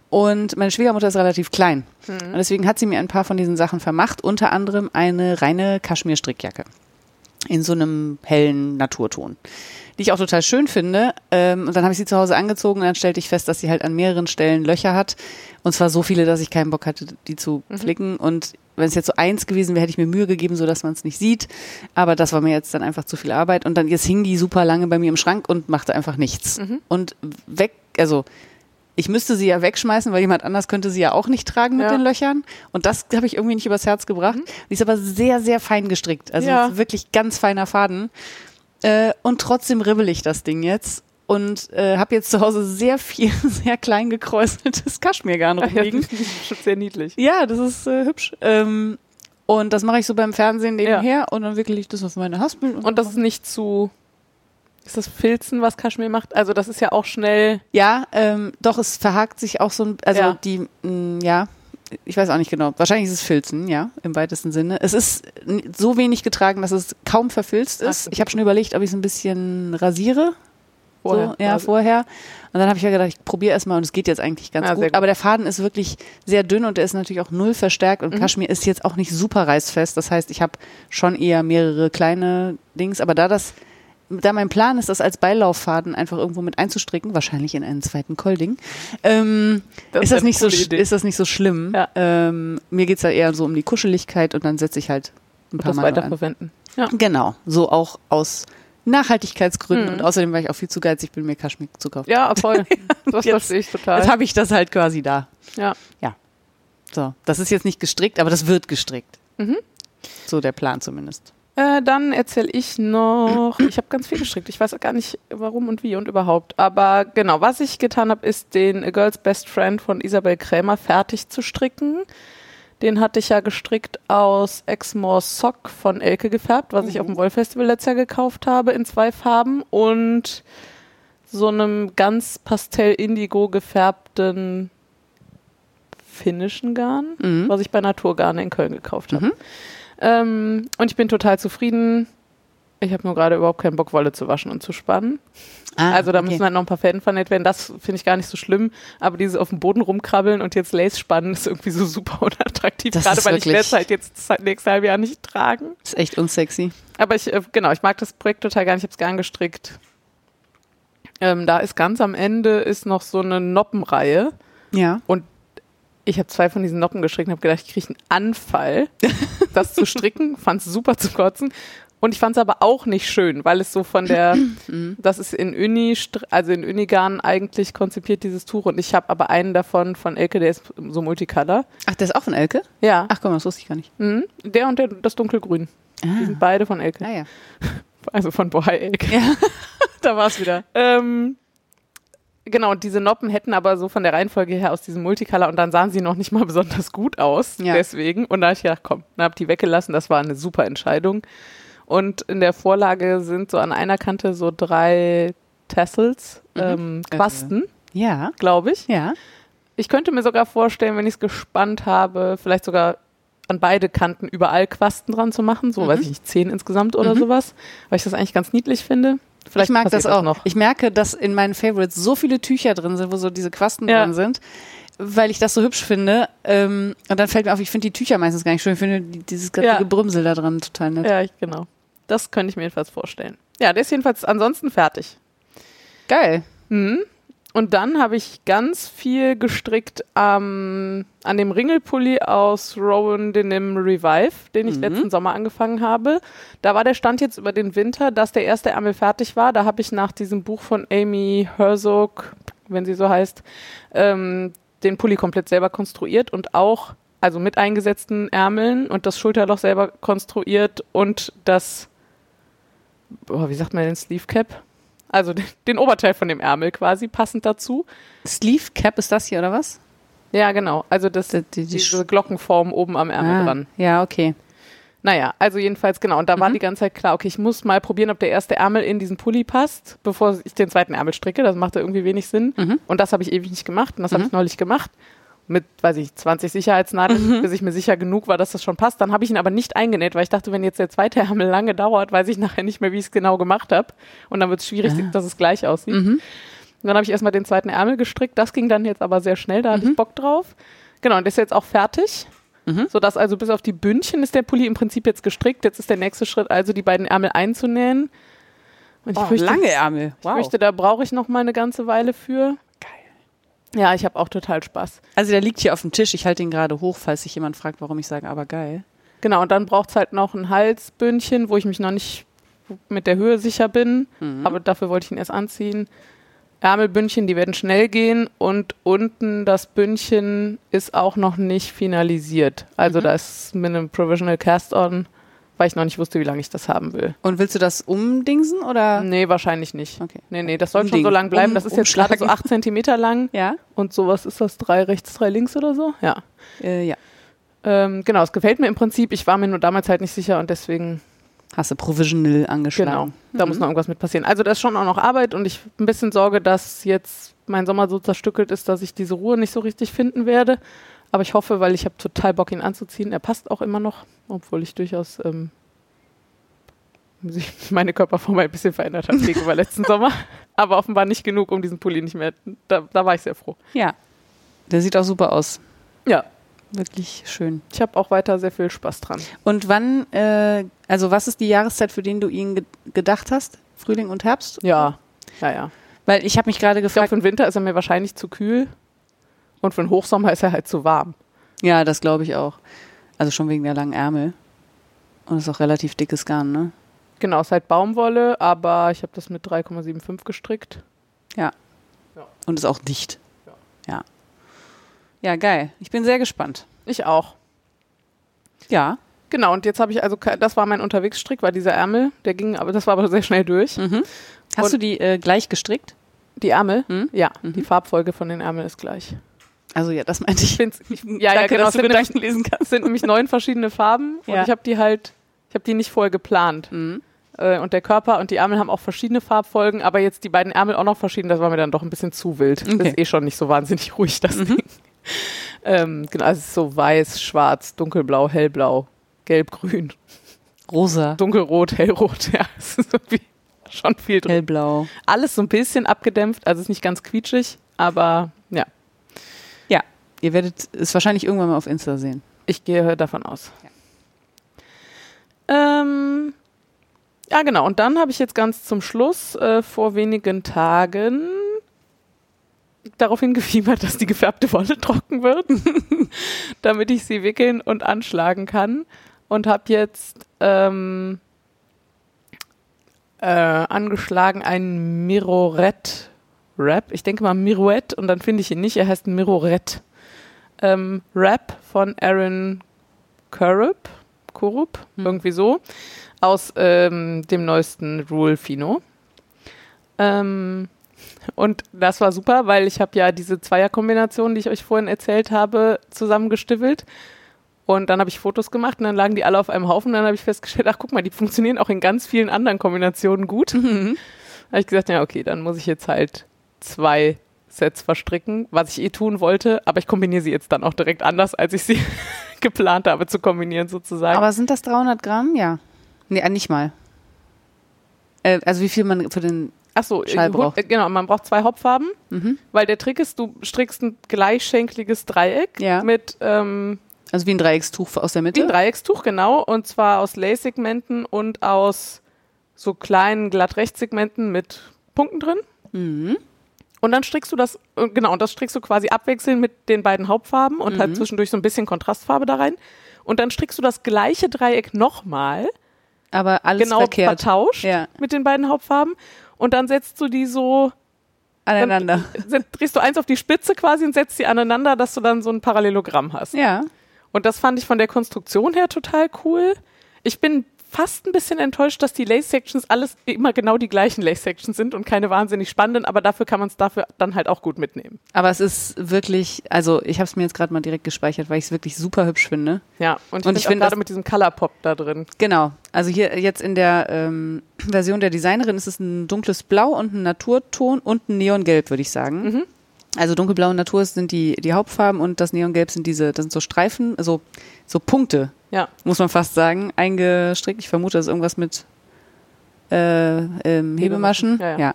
Und meine Schwiegermutter ist relativ klein. Und deswegen hat sie mir ein paar von diesen Sachen vermacht, unter anderem eine reine Kaschmir-Strickjacke. In so einem hellen Naturton. Die ich auch total schön finde. Ähm, und dann habe ich sie zu Hause angezogen und dann stellte ich fest, dass sie halt an mehreren Stellen Löcher hat. Und zwar so viele, dass ich keinen Bock hatte, die zu flicken. Und wenn es jetzt so eins gewesen wäre, hätte ich mir Mühe gegeben, so dass man es nicht sieht. Aber das war mir jetzt dann einfach zu viel Arbeit. Und dann jetzt hing die super lange bei mir im Schrank und machte einfach nichts. Und weg, also ich müsste sie ja wegschmeißen, weil jemand anders könnte sie ja auch nicht tragen mit
Ja.
den Löchern. Und das habe ich irgendwie nicht übers Herz gebracht. Die ist aber sehr, sehr fein gestrickt. Also
Ja.
wirklich ganz feiner Faden. Äh, und trotzdem ribbel ich das Ding jetzt. Und äh, habe jetzt zu Hause sehr viel, *laughs* sehr klein gekräuseltes Kaschmirgarn
Ja,
rumliegen.
das ist bestimmt sehr niedlich.
Ja, das ist äh, hübsch. Ähm, und das mache ich so beim Fernsehen nebenher und dann wickel ich das auf meine Haspel.
Und das ist nicht zu. Ist das Filzen, was Kaschmir macht? Also, das ist ja auch schnell.
Ja, ähm, doch, es verhakt sich auch so ein, also
Ja.
die, mh, ja, ich weiß auch nicht genau. Wahrscheinlich ist es Filzen, ja, im weitesten Sinne. Es ist so wenig getragen, dass es kaum verfilzt ist.
so.
Ich habe schon überlegt, ob ich es ein bisschen rasiere.
Vorher.
So, ja,
Also-
vorher. Und dann habe ich ja gedacht, ich probiere erstmal und es geht jetzt eigentlich ganz
Ja, sehr
gut.
gut.
Aber der Faden ist wirklich sehr dünn und der ist natürlich auch null verstärkt
Mhm.
und Kaschmir ist jetzt auch nicht super reißfest. Das heißt, ich habe schon eher mehrere kleine Dings, aber da das da mein Plan ist, das als Beilauffaden einfach irgendwo mit einzustricken, wahrscheinlich in einen zweiten Kolding, ähm,
Das
ist, das nicht so,
Idee.
ist das nicht so schlimm.
Ja.
Ähm, mir geht's da eher so um die Kuscheligkeit und dann setze ich halt ein paar
das
Mal an.
weiterverwenden. Ja.
Genau, so auch aus Nachhaltigkeitsgründen
Mhm.
und außerdem war ich auch viel zu geizig bin, mir Kaschmir zu kaufen.
Ja, voll. *laughs* Das
Jetzt-
verstehe ich total.
Jetzt habe ich das halt quasi da.
ja.
So, das ist jetzt nicht gestrickt, aber das wird gestrickt.
Mhm.
So der Plan zumindest.
Äh, dann erzähle ich noch, *clears throat* ich habe ganz viel gestrickt. Ich weiß auch gar nicht, warum und wie und überhaupt. Aber genau, was ich getan habe, ist den A Girl's Best Friend von Isabel Krämer fertig zu stricken. Den hatte ich ja gestrickt aus Exmoor Sock von Elke gefärbt, was ich auf dem Wollfestival letztes Jahr gekauft habe in zwei Farben und so einem ganz pastell-indigo gefärbten finnischen Garn,
Mhm.
was ich bei Naturgarne in Köln gekauft habe. Ähm, und ich bin total zufrieden. Ich habe nur gerade überhaupt keinen Bock, Wolle zu waschen und zu spannen.
Ah,
also da
okay.
müssen halt noch ein paar Fäden vernäht werden. Das finde ich gar nicht so schlimm. Aber dieses auf dem Boden rumkrabbeln und jetzt Lace spannen ist irgendwie so super *laughs* unattraktiv.
Das
gerade weil ich werde es halt jetzt das nächste halbe Jahr nicht tragen.
ist echt unsexy.
Aber ich, äh, genau, ich mag das Projekt total gern. Ich habe es gern gestrickt. Ähm, da ist ganz am Ende ist noch so eine Noppenreihe.
Ja.
Ich habe zwei von diesen Noppen gestrickt und habe gedacht, ich kriege einen Anfall, *laughs* das zu stricken. Fand es super zu kotzen. Und ich fand es aber auch nicht schön, weil es so von der, *clears throat* *clears throat* das ist in Uni, also in Unigarn eigentlich konzipiert, dieses Tuch. Und ich habe aber einen davon von Elke, der ist so Multicolor.
Ach, der ist auch von Elke?
Ja,
Ach komm, das wusste ich gar nicht.
mhm. der und der, das dunkelgrün. Die
Ah,
sind beide von Elke.
ah ja. *laughs*
Also von Bohai Elke.
Ja, *laughs* da war es wieder.
Ähm, genau, und diese Noppen hätten aber so von der Reihenfolge her aus diesem Multicolor und dann sahen sie noch nicht mal besonders gut aus.
Ja.
Deswegen. Und da habe ich gedacht, komm, dann hab die weggelassen. Das war eine super Entscheidung. Und in der Vorlage sind so an einer Kante so drei Tassels, ähm, Quasten,
Ja,
glaube ich.
ja.
Ich könnte mir sogar vorstellen, wenn ich es gespannt habe, vielleicht sogar an beide Kanten überall Quasten dran zu machen, so
Mhm.
weiß ich nicht, zehn insgesamt oder sowas, weil ich das eigentlich ganz niedlich finde. Vielleicht
ich mag das auch
noch.
Ich merke, dass in meinen Favorites so viele Tücher drin sind, wo so diese Quasten
Ja.
drin sind, weil ich das so hübsch finde. Ähm, und dann fällt mir auf, ich finde die Tücher meistens gar nicht schön. Ich finde die, dieses ganze
Ja.
Gebrümsel da dran total nett.
Ja, ich, genau. Das könnte ich mir jedenfalls vorstellen. Ja, der ist jedenfalls ansonsten fertig.
Geil.
Mhm. Und dann habe ich ganz viel gestrickt ähm, an dem Ringelpulli aus Rowan Denim Revive, den ich
Mhm.
letzten Sommer angefangen habe. Da war der Stand jetzt über den Winter, dass der erste Ärmel fertig war. Da habe ich nach diesem Buch von Amy Herzog, wenn sie so heißt, ähm, den Pulli komplett selber konstruiert und auch, also mit eingesetzten Ärmeln und das Schulterloch selber konstruiert und das, boah, wie sagt man den Sleeve Cap? Also den, Oberteil von dem Ärmel quasi passend dazu.
Sleeve Cap ist das hier, oder was?
Ja, genau. Also das,
Die- die- die
diese Glockenform oben am Ärmel
Ah,
dran.
Ja, okay.
Naja, also jedenfalls genau. Und da
Mhm.
war die ganze Zeit klar, okay, ich muss mal probieren, ob der erste Ärmel in diesen Pulli passt, bevor ich den zweiten Ärmel stricke. Das macht ja irgendwie wenig Sinn.
Mhm.
Und das habe ich ewig nicht gemacht. Und das habe ich neulich gemacht. Mit, weiß ich, 20 Sicherheitsnadeln,
Mhm.
bis ich mir sicher genug war, dass das schon passt. Dann habe ich ihn aber nicht eingenäht, weil ich dachte, wenn jetzt der zweite Ärmel lange dauert, weiß ich nachher nicht mehr, wie ich es genau gemacht habe. Und dann wird es schwierig,
Ah.
dass es gleich aussieht.
Mhm.
Dann habe ich erstmal den zweiten Ärmel gestrickt. Das ging dann jetzt aber sehr schnell, da hatte
Mhm.
ich Bock drauf. Genau, und der ist jetzt auch fertig.
Mhm.
Sodass also bis auf die Bündchen ist der Pulli im Prinzip jetzt gestrickt. Jetzt ist der nächste Schritt also, die beiden Ärmel einzunähen. Und ich
Oh,
fürchte,
lange Ärmel.
ich fürchte, da brauche ich noch mal eine ganze Weile für. Ja, ich habe auch total Spaß.
Also der liegt hier auf dem Tisch. Ich halte ihn gerade hoch, falls sich jemand fragt, warum ich sage, aber geil.
Genau, und dann braucht es halt noch ein Halsbündchen, wo ich mich noch nicht mit der Höhe sicher bin.
Mhm.
Aber dafür wollte ich ihn erst anziehen. Ärmelbündchen, die werden schnell gehen und unten das Bündchen ist auch noch nicht finalisiert. Also
Mhm.
da ist mit einem Provisional Cast-On, weil ich noch nicht wusste, wie lange ich das haben will.
Und willst du das umdingsen oder?
Nee, wahrscheinlich nicht.
Okay.
Nee, nee, das soll schon
Umding-
so lang bleiben.
um-
Das ist jetzt gerade so. 8 Zentimeter lang
Ja.
und sowas ist das drei rechts, drei links oder so. Ja.
Äh, ja.
Ähm, genau, es gefällt mir im Prinzip. Ich war mir nur damals halt nicht sicher und deswegen
Hast du provisional
Genau,
angeschlagen.
da muss noch irgendwas mit passieren. Also da ist schon auch noch Arbeit und ich habe ein bisschen Sorge, dass jetzt mein Sommer so zerstückelt ist, dass ich diese Ruhe nicht so richtig finden werde. Aber ich hoffe, weil ich habe total Bock, ihn anzuziehen. Er passt auch immer noch, obwohl ich durchaus ähm, sich *laughs* meine Körperform ein bisschen verändert habe gegenüber letzten *laughs* Sommer. Aber offenbar nicht genug, um diesen Pulli nicht mehr. Da, da war ich sehr froh.
Ja. Der sieht auch super aus.
Ja,
Wirklich schön.
ich habe auch weiter sehr viel Spaß dran.
Und wann, äh, also was ist die Jahreszeit, für den du ihn ge gedacht hast? Frühling und Herbst?
Ja, ja, ja.
Weil ich habe mich gerade
Ich glaube,
gefragt.
für den Winter ist er mir wahrscheinlich zu kühl. Und für den Hochsommer ist er halt zu warm.
Ja, das glaube ich auch. Also schon wegen der langen Ärmel. Und ist auch relativ dickes Garn, ne?
Genau, es ist halt Baumwolle, aber ich habe das mit 3,75 gestrickt.
Und ist auch dicht.
Ja.
Ja. Ja, geil. Ich bin sehr gespannt.
Ich auch.
Ja.
Genau, und jetzt habe ich also, das war mein Unterwegsstrick, war dieser Ärmel, der ging, aber das war aber sehr schnell durch.
Mhm. Hast
Und-
du die äh, gleich gestrickt?
Die Ärmel,
Mhm.
ja,
Mhm.
die Farbfolge von den Ärmeln ist gleich.
Also ja, das meinte ich.
Ich *laughs* ja, ja,
Danke,
genau,
dass
es
du
sind, nämlich,
Gedanken lesen kannst.
es sind nämlich neun verschiedene Farben und
Ja.
ich habe die halt, ich habe die nicht vorher geplant.
Mhm.
Äh, und der Körper und die Ärmel haben auch verschiedene Farbfolgen, aber jetzt die beiden Ärmel auch noch verschieden, das war mir dann doch ein bisschen zu wild. Das
Okay.
ist eh schon nicht so wahnsinnig ruhig, das
Mhm.
Ding. Ähm, genau, also es ist so weiß, schwarz, dunkelblau, hellblau, gelb, grün,
Rosa.
dunkelrot, hellrot, *laughs* ja, es ist irgendwie schon viel drin.
Hellblau.
Alles so ein bisschen abgedämpft, also es ist nicht ganz quietschig, aber ja,
Ja. Ihr werdet es wahrscheinlich irgendwann mal auf Insta sehen.
ich gehe davon aus. Ähm, ja, genau. Und dann habe ich jetzt ganz zum Schluss äh, vor wenigen Tagen darauf hingefiebert, dass die gefärbte Wolle *laughs* trocken wird, *laughs* damit ich sie wickeln und anschlagen kann. Und habe jetzt ähm, äh, angeschlagen einen Mirorette Rap. Ich denke mal Mirouette und dann finde ich ihn nicht. Er heißt Mirorette ähm, Rap von Aaron Kurup, Kurup
Hm.
irgendwie so, aus ähm, dem neuesten Rule Fino. Ähm, und das war super, weil ich habe ja diese Zweierkombination, die ich euch vorhin erzählt habe, zusammengestiffelt. Und dann habe ich Fotos gemacht und dann lagen die alle auf einem Haufen. Dann habe ich festgestellt, ach guck mal, die funktionieren auch in ganz vielen anderen Kombinationen gut.
Mhm.
habe ich gesagt, ja okay, dann muss ich jetzt halt zwei Sets verstricken, was ich eh tun wollte, aber ich kombiniere sie jetzt dann auch direkt anders, als ich sie *laughs* geplant habe zu kombinieren sozusagen.
Aber sind das 300 Gramm? Ja. Nee, äh, nicht mal. Äh, also wie viel man für den
Ach so,
Schall
äh,
braucht.
äh, genau, man braucht zwei Hauptfarben,
Mhm.
weil der Trick ist, du strickst ein gleichschenkliges Dreieck
Ja.
mit ähm,
Also wie ein Dreieckstuch aus der
wie
Mitte?
ein Dreieckstuch, genau, und zwar aus Lace-Segmenten und aus so kleinen Glatt-Rechtssegmenten mit Punkten drin.
Mhm.
Und dann strickst du das, äh, genau, und das strickst du quasi abwechselnd mit den beiden Hauptfarben und
Mhm.
halt zwischendurch so ein bisschen Kontrastfarbe da rein. Und dann strickst du das gleiche Dreieck nochmal,
Aber alles
genau
verkehrt.
vertauscht
Ja.
mit den beiden Hauptfarben. Und dann setzt du die so,
Aneinander.
set- drehst du eins auf die Spitze quasi und setzt die aneinander, dass du dann so ein Parallelogramm hast.
Ja.
Und das fand ich von der Konstruktion her total cool. Ich bin fast ein bisschen enttäuscht, dass die Lace-Sections alles immer genau die gleichen Lace-Sections sind und keine wahnsinnig spannenden, aber dafür kann man es dafür dann halt auch gut mitnehmen.
Aber es ist wirklich, also ich habe es mir jetzt gerade mal direkt gespeichert, weil ich es wirklich super hübsch finde.
Ja, und ich,
Und ich
finde gerade mit diesem Color-Pop da drin.
Genau. Also hier jetzt in der ähm, Version der Designerin ist es ein dunkles Blau und ein Naturton und ein Neongelb, würde ich sagen.
Mhm.
Also dunkelblau und Natur sind die, die Hauptfarben und das Neongelb sind diese, das sind so Streifen, also so Punkte,
Ja,
muss man fast sagen, eingestrickt. Ich vermute, das ist irgendwas mit äh, ähm, Hebemaschen.
Ja, ja.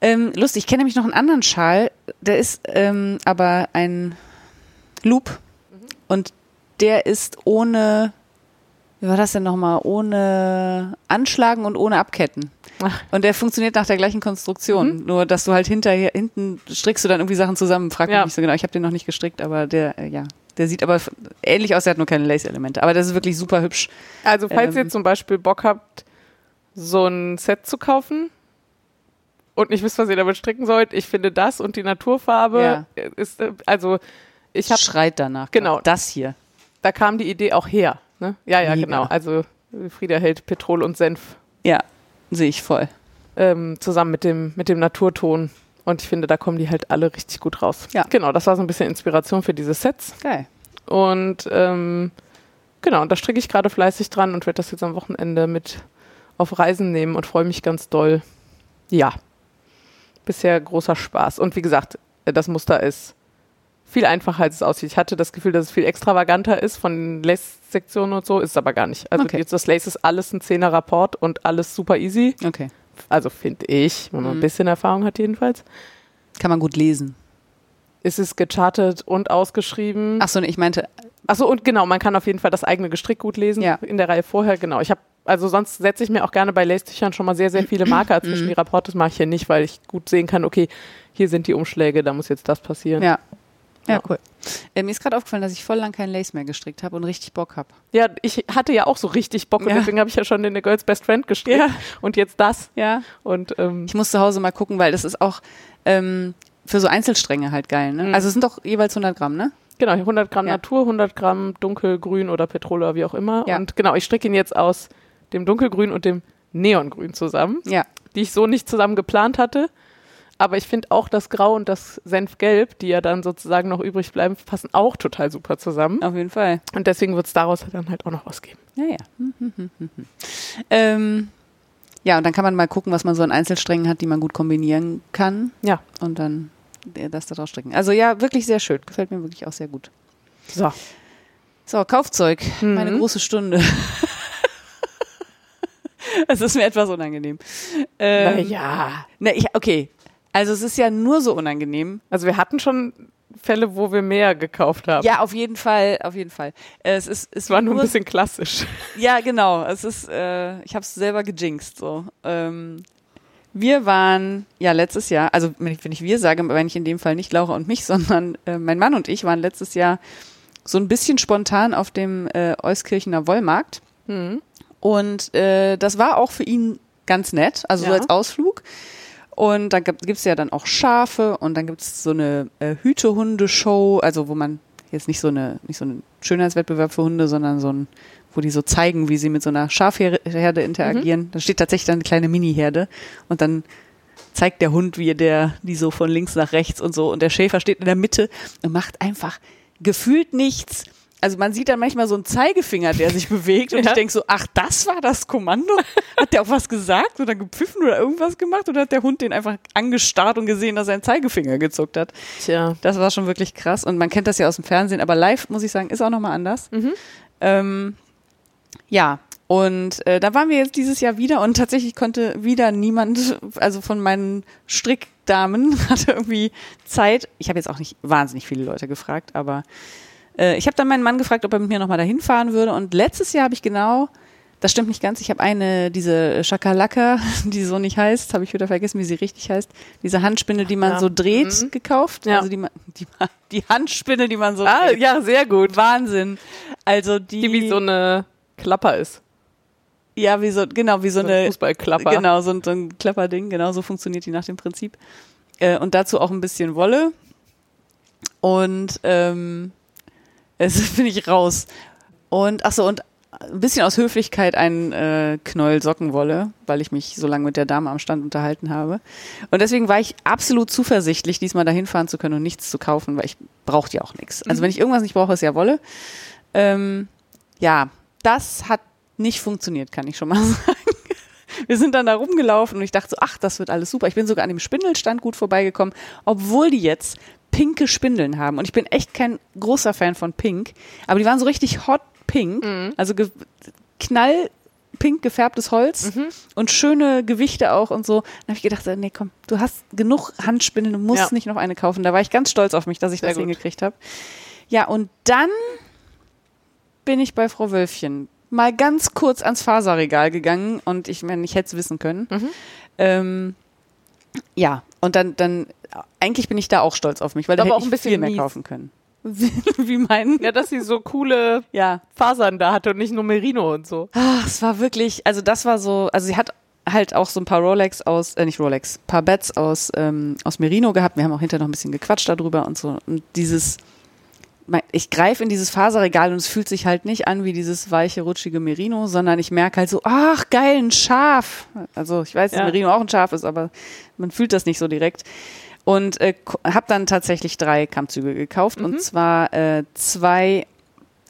Ähm, lustig, ich kenne nämlich noch einen anderen Schal, der ist ähm, aber ein Loop. Und der ist ohne, wie war das denn nochmal, ohne Anschlagen und ohne Abketten.
Ach.
Und der funktioniert nach der gleichen Konstruktion, nur dass du halt hinterher, hinten strickst du dann irgendwie Sachen zusammen, frag mich
Ja.
nicht so genau, ich habe den noch nicht gestrickt, aber der, äh, ja, der sieht aber ähnlich aus, der hat nur keine Lace-Elemente, aber das ist wirklich super hübsch.
also falls ihr
Ähm.
zum Beispiel Bock habt, so ein Set zu kaufen und nicht wisst, was ihr damit stricken sollt, ich finde das und die Naturfarbe ist, äh, also ich habe,
Schreit danach.
Genau.
Das hier.
da kam die Idee auch her. Ne? Ja, ja,
Mega.
genau. Also Frieda hält Petrol und Senf
Ja, sehe ich voll.
ähm, zusammen mit dem, mit dem Naturton. Und ich finde, da kommen die halt alle richtig gut raus.
Ja.
Genau, das war so ein bisschen Inspiration für diese Sets.
Geil.
Und ähm, genau, und da stricke ich gerade fleißig dran und werde das jetzt am Wochenende mit auf Reisen nehmen und freue mich ganz doll. Ja, bisher großer Spaß. Und wie gesagt, das Muster ist viel einfacher, als es aussieht. Ich hatte das Gefühl, dass es viel extravaganter ist von den Lace-Sektionen und so, ist es aber gar nicht. Also
Okay.
jetzt das Lace ist alles ein 10er Rapport und alles super easy.
Okay.
Also finde ich, wenn man
Mhm.
ein bisschen Erfahrung hat jedenfalls.
Kann man gut lesen.
Ist es gechartet und ausgeschrieben.
Ach so, nee, ich meinte,
Achso, und genau, man kann auf jeden Fall das eigene Gestrick gut lesen
Ja.
in der Reihe vorher. Genau. Ich habe, also sonst setze ich mir auch gerne bei Lace-Tüchern schon mal sehr, sehr viele Marker *clears throat* zwischen die Rapporte. Das mache ich hier nicht, weil ich gut sehen kann, okay, hier sind die Umschläge, da muss jetzt das passieren.
ja. Ja, cool. Äh, mir ist gerade aufgefallen, dass ich voll lang kein Lace mehr gestrickt habe und richtig Bock habe.
Ja, ich hatte ja auch so richtig Bock und
Ja.
deswegen habe ich ja schon in der Girls Best Friend gestrickt
Ja.
und jetzt das.
Ja.
Und ähm,
Ich muss zu Hause mal gucken, weil das ist auch ähm, für so Einzelstränge halt geil. Ne?
Mhm.
Also es sind doch jeweils 100 Gramm, ne?
genau, 100 Gramm
Ja.
Natur, 100 Gramm dunkelgrün oder Petrol oder wie auch immer.
Ja.
Und genau, ich stricke ihn jetzt aus dem dunkelgrün und dem Neongrün zusammen.
Ja.
die ich so nicht zusammen geplant hatte. Aber ich finde auch das Grau und das Senfgelb, die ja dann sozusagen noch übrig bleiben, passen auch total super zusammen.
Auf jeden Fall.
Und deswegen wird es daraus dann halt auch noch was geben.
Ja, ja. Hm, hm, hm, hm, hm. Ähm, ja, und dann kann man mal gucken, was man so an Einzelsträngen hat, die man gut kombinieren kann.
Ja.
Und dann äh, das da draus stricken. Also ja, wirklich sehr schön. Gefällt mir wirklich auch sehr gut.
So.
So, Kaufzeug.
Mhm.
Meine große Stunde. *laughs* Es ist mir etwas unangenehm. Ähm,
naja.
Na, ich, okay. Also es ist ja nur so unangenehm.
Also wir hatten schon Fälle, wo wir mehr gekauft haben.
Ja, auf jeden Fall, auf jeden Fall. Es ist, es
war nur ein bisschen klassisch. *laughs*
Ja, genau. Es ist, äh, ich habe es selber gejinxt. So. Ähm, wir waren ja letztes Jahr, also wenn ich, wenn ich wir sage, meine ich in dem Fall nicht Laura und mich, *laughs* sondern äh, mein Mann und ich waren letztes Jahr so ein bisschen spontan auf dem äh, Euskirchener Wollmarkt.
Mhm.
Und äh, das war auch für ihn ganz nett, also so
Ja.
als Ausflug. Und da gibt es ja dann auch Schafe und dann gibt es so eine äh, Hütehundeshow, also wo man jetzt nicht so eine nicht so ein Schönheitswettbewerb für Hunde, sondern so ein, wo die so zeigen, wie sie mit so einer Schafherde interagieren. Da steht tatsächlich dann eine kleine Mini-Herde und dann zeigt der Hund, wie der die so von links nach rechts und so und der Schäfer steht in der Mitte und macht einfach gefühlt nichts. Also man sieht dann manchmal so einen Zeigefinger, der sich bewegt und
Ja.
ich denke so, ach, das war das Kommando? Hat der auch was gesagt oder gepfiffen oder irgendwas gemacht oder hat der Hund den einfach angestarrt und gesehen, dass er einen Zeigefinger gezuckt hat?
Tja.
Das war schon wirklich krass und man kennt das ja aus dem Fernsehen, aber live, muss ich sagen, ist auch nochmal anders. Ähm, ja, und äh, da waren wir jetzt dieses Jahr wieder und tatsächlich konnte wieder niemand, also von meinen Strickdamen, *laughs* hatte irgendwie Zeit. Ich habe jetzt auch nicht wahnsinnig viele Leute gefragt, aber äh, ich habe dann meinen Mann gefragt, ob er mit mir nochmal dahin fahren würde. Und letztes Jahr habe ich genau, das stimmt nicht ganz, ich habe eine, diese Schakalaka, *laughs* die so nicht heißt, habe ich wieder vergessen, wie sie richtig heißt, diese Handspindel, die man
Ja.
so dreht,
Mhm.
gekauft.
Ja.
Also die, die, die Handspindel, die man so
Ah,
dreht.
ja, sehr gut.
Wahnsinn. Also die,
Die wie so eine Klapper ist.
ja, wie so, genau, wie so,
So
eine,
eine Fußballklapper.
genau, so ein, so ein Klapperding, genau, so funktioniert die nach dem Prinzip. Äh, und dazu auch ein bisschen Wolle. Und, ähm, es *laughs* bin ich raus. Und, ach so, und ein bisschen aus Höflichkeit ein äh, Knäuel Sockenwolle, weil ich mich so lange mit der Dame am Stand unterhalten habe. Und deswegen war ich absolut zuversichtlich, diesmal dahin fahren zu können und nichts zu kaufen, weil ich brauchte ja auch nichts. Also wenn ich irgendwas nicht brauche, ist ja Wolle. Ähm, ja, das hat nicht funktioniert, kann ich schon mal *laughs* sagen. Wir sind dann da rumgelaufen und ich dachte so, ach, das wird alles super. Ich bin sogar an dem Spindelstand gut vorbeigekommen, obwohl die jetzt pinke Spindeln haben. Und ich bin echt kein großer Fan von Pink, aber die waren so richtig hot pink, also ge knall pink gefärbtes Holz und schöne Gewichte auch und so. Dann habe ich gedacht, nee, komm, du hast genug Handspindeln, du musst
Ja.
nicht noch eine kaufen. Da war ich ganz stolz auf mich, dass ich
Sehr
das
gut.
hingekriegt habe. Ja, und dann bin ich bei Frau Wölfchen mal ganz kurz ans Faserregal gegangen und ich meine, ich hätte es wissen können.
Mhm.
Ähm, ja, und dann, dann, eigentlich bin ich da auch stolz auf mich, weil da hätte
auch ein
ich
bisschen
viel mehr
mies.
kaufen können. *laughs* Wie, meinen?
Ja, dass sie so coole
Ja.
Fasern da hatte und nicht nur Merino und so.
Ach, es war wirklich, also das war so, also sie hat halt auch so ein paar Rolex aus, äh, nicht Rolex, paar Bets aus, ähm, aus Merino gehabt. Wir haben auch hinterher noch ein bisschen gequatscht darüber und so. Und dieses, ich greife in dieses Faserregal und es fühlt sich halt nicht an wie dieses weiche, rutschige Merino, sondern ich merke halt so, ach geil, ein Schaf. Also ich weiß, dass
Ja.
Merino auch ein Schaf ist, aber man fühlt das nicht so direkt. Und äh, habe dann tatsächlich drei Kammzüge gekauft und zwar äh, zwei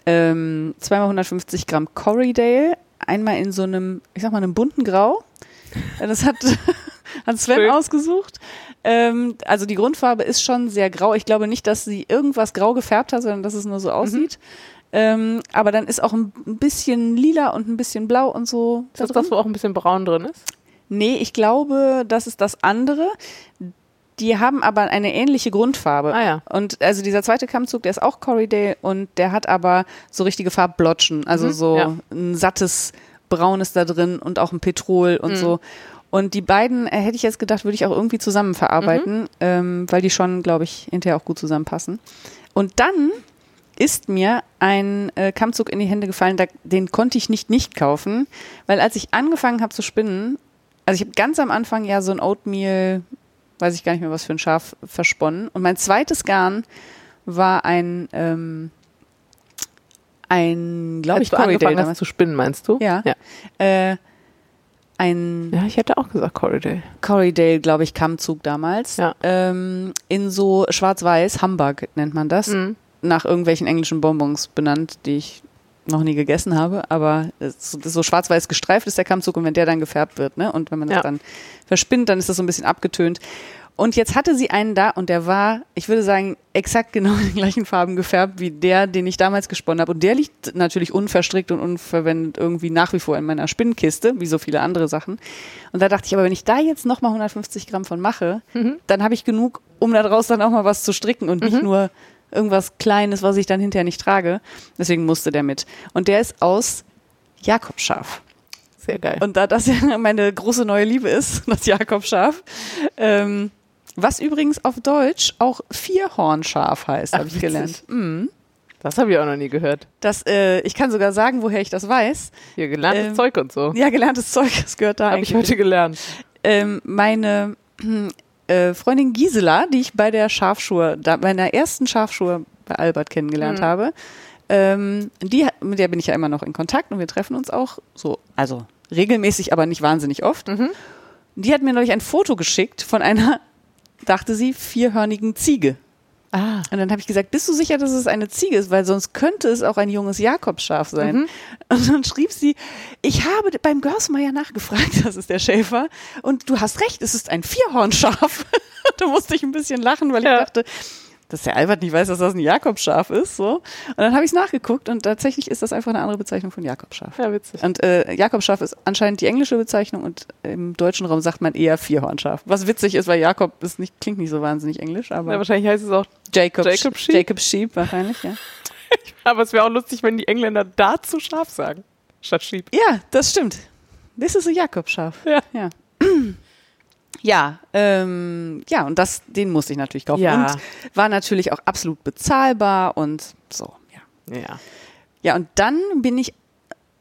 ähm, zweimal 150 Gramm Corriedale, einmal in so einem, ich sag mal, einem bunten Grau. Das hat, *laughs* hat Sven
Schön.
ausgesucht. Ähm, also die Grundfarbe ist schon sehr grau. Ich glaube nicht, dass sie irgendwas grau gefärbt hat, sondern dass es nur so aussieht. Ähm, aber dann ist auch ein bisschen lila und ein bisschen blau und so.
Ist
da
das
drin.
das, wo auch ein bisschen braun drin ist?
Nee, ich glaube, das ist das andere. Die haben aber eine ähnliche Grundfarbe.
Ah ja.
Und also dieser zweite Kammzug, der ist auch Corriedale und der hat aber so richtige Farbblotschen, also
Mhm,
so
ja.
ein sattes Braun ist da drin und auch ein Petrol und
Mhm.
so. Und die beiden, äh, hätte ich jetzt gedacht, würde ich auch irgendwie zusammen verarbeiten,
Mhm.
ähm, weil die schon, glaube ich, hinterher auch gut zusammenpassen. Und dann ist mir ein äh, Kammzug in die Hände gefallen, da, den konnte ich nicht nicht kaufen, weil als ich angefangen habe zu spinnen, also ich habe ganz am Anfang ja so ein Oatmeal, weiß ich gar nicht mehr was für ein Schaf, versponnen. Und mein zweites Garn war ein, ähm, ein, glaube ich,
angefangen hast
damals.
zu spinnen, meinst du?
Ja.
ja.
Äh, ein
Ja, ich hätte auch gesagt Corridor.
Corriedale, glaube ich, Kammzug damals.
Ja.
Ähm, in so schwarz-weiß, Hamburg nennt man das.
Mhm.
Nach irgendwelchen englischen Bonbons benannt, die ich noch nie gegessen habe. Aber so schwarz-weiß gestreift ist der Kammzug und wenn der dann gefärbt wird, ne, und wenn man das
Ja.
dann verspinnt, dann ist das so ein bisschen abgetönt. Und jetzt hatte sie einen da und der war, ich würde sagen, exakt genau in den gleichen Farben gefärbt wie der, den ich damals gesponnen habe. Und der liegt natürlich unverstrickt und unverwendet irgendwie nach wie vor in meiner Spinnkiste, wie so viele andere Sachen. Und da dachte ich, aber wenn ich da jetzt nochmal 150 Gramm von mache, dann habe ich genug, um daraus dann auch mal was zu stricken und nicht nur irgendwas Kleines, was ich dann hinterher nicht trage. Deswegen musste der mit. Und der ist aus Jakobschaf.
Sehr geil.
Und da das ja meine große neue Liebe ist, *laughs* das Jakobschaf, ähm, was übrigens auf Deutsch auch Vierhornschaf heißt, habe ich gelernt. Mhm.
das habe ich auch noch nie gehört.
Das, äh, ich kann sogar sagen, woher ich das weiß.
Hier gelerntes
Ähm,
Zeug und so.
Ja, gelerntes Zeug, das gehört da
habe ich heute gelernt.
ähm, meine *clears throat* äh, Freundin Gisela, die ich bei der Schafschuhe, da, bei meiner ersten Schafschuhe bei Albert kennengelernt
Mhm.
habe, ähm, die, mit der bin ich ja immer noch in Kontakt und wir treffen uns auch so, also regelmäßig, aber nicht wahnsinnig oft.
Mhm.
Die hat mir neulich ein Foto geschickt von einer, dachte sie, vierhörnigen Ziege.
Ah.
Und dann habe ich gesagt, bist du sicher, dass es eine Ziege ist? Weil sonst könnte es auch ein junges Jakobsschaf sein.
Mhm.
Und dann schrieb sie, ich habe beim Görsmeier nachgefragt, *laughs* das ist der Schäfer. Und du hast recht, es ist ein Vierhornschaf. *laughs* da musste ich ein bisschen lachen, weil
Ja.
ich dachte, dass der Albert nicht weiß, dass das ein Jakobsschaf ist. So. Und dann habe ich es nachgeguckt und tatsächlich ist das einfach eine andere Bezeichnung von Jakobsschaf.
Ja, witzig.
Und äh, Jakobschaf ist anscheinend die englische Bezeichnung und im deutschen Raum sagt man eher Vierhornschaf. Was witzig ist, weil Jakob ist nicht, klingt nicht so wahnsinnig englisch, aber
Ja, wahrscheinlich heißt es auch,
Jacob,
Jacob Sheep?
Jacob Sheep wahrscheinlich, ja. *laughs*
aber es wäre auch lustig, wenn die Engländer dazu scharf sagen, statt Sheep.
Ja, das stimmt. Das ist ein Jakobschaf.
Ja.
Ja. Ja, ähm, ja, und das, den musste ich natürlich kaufen.
Ja.
Und war natürlich auch absolut bezahlbar und so, ja.
Ja.
Ja, und dann bin ich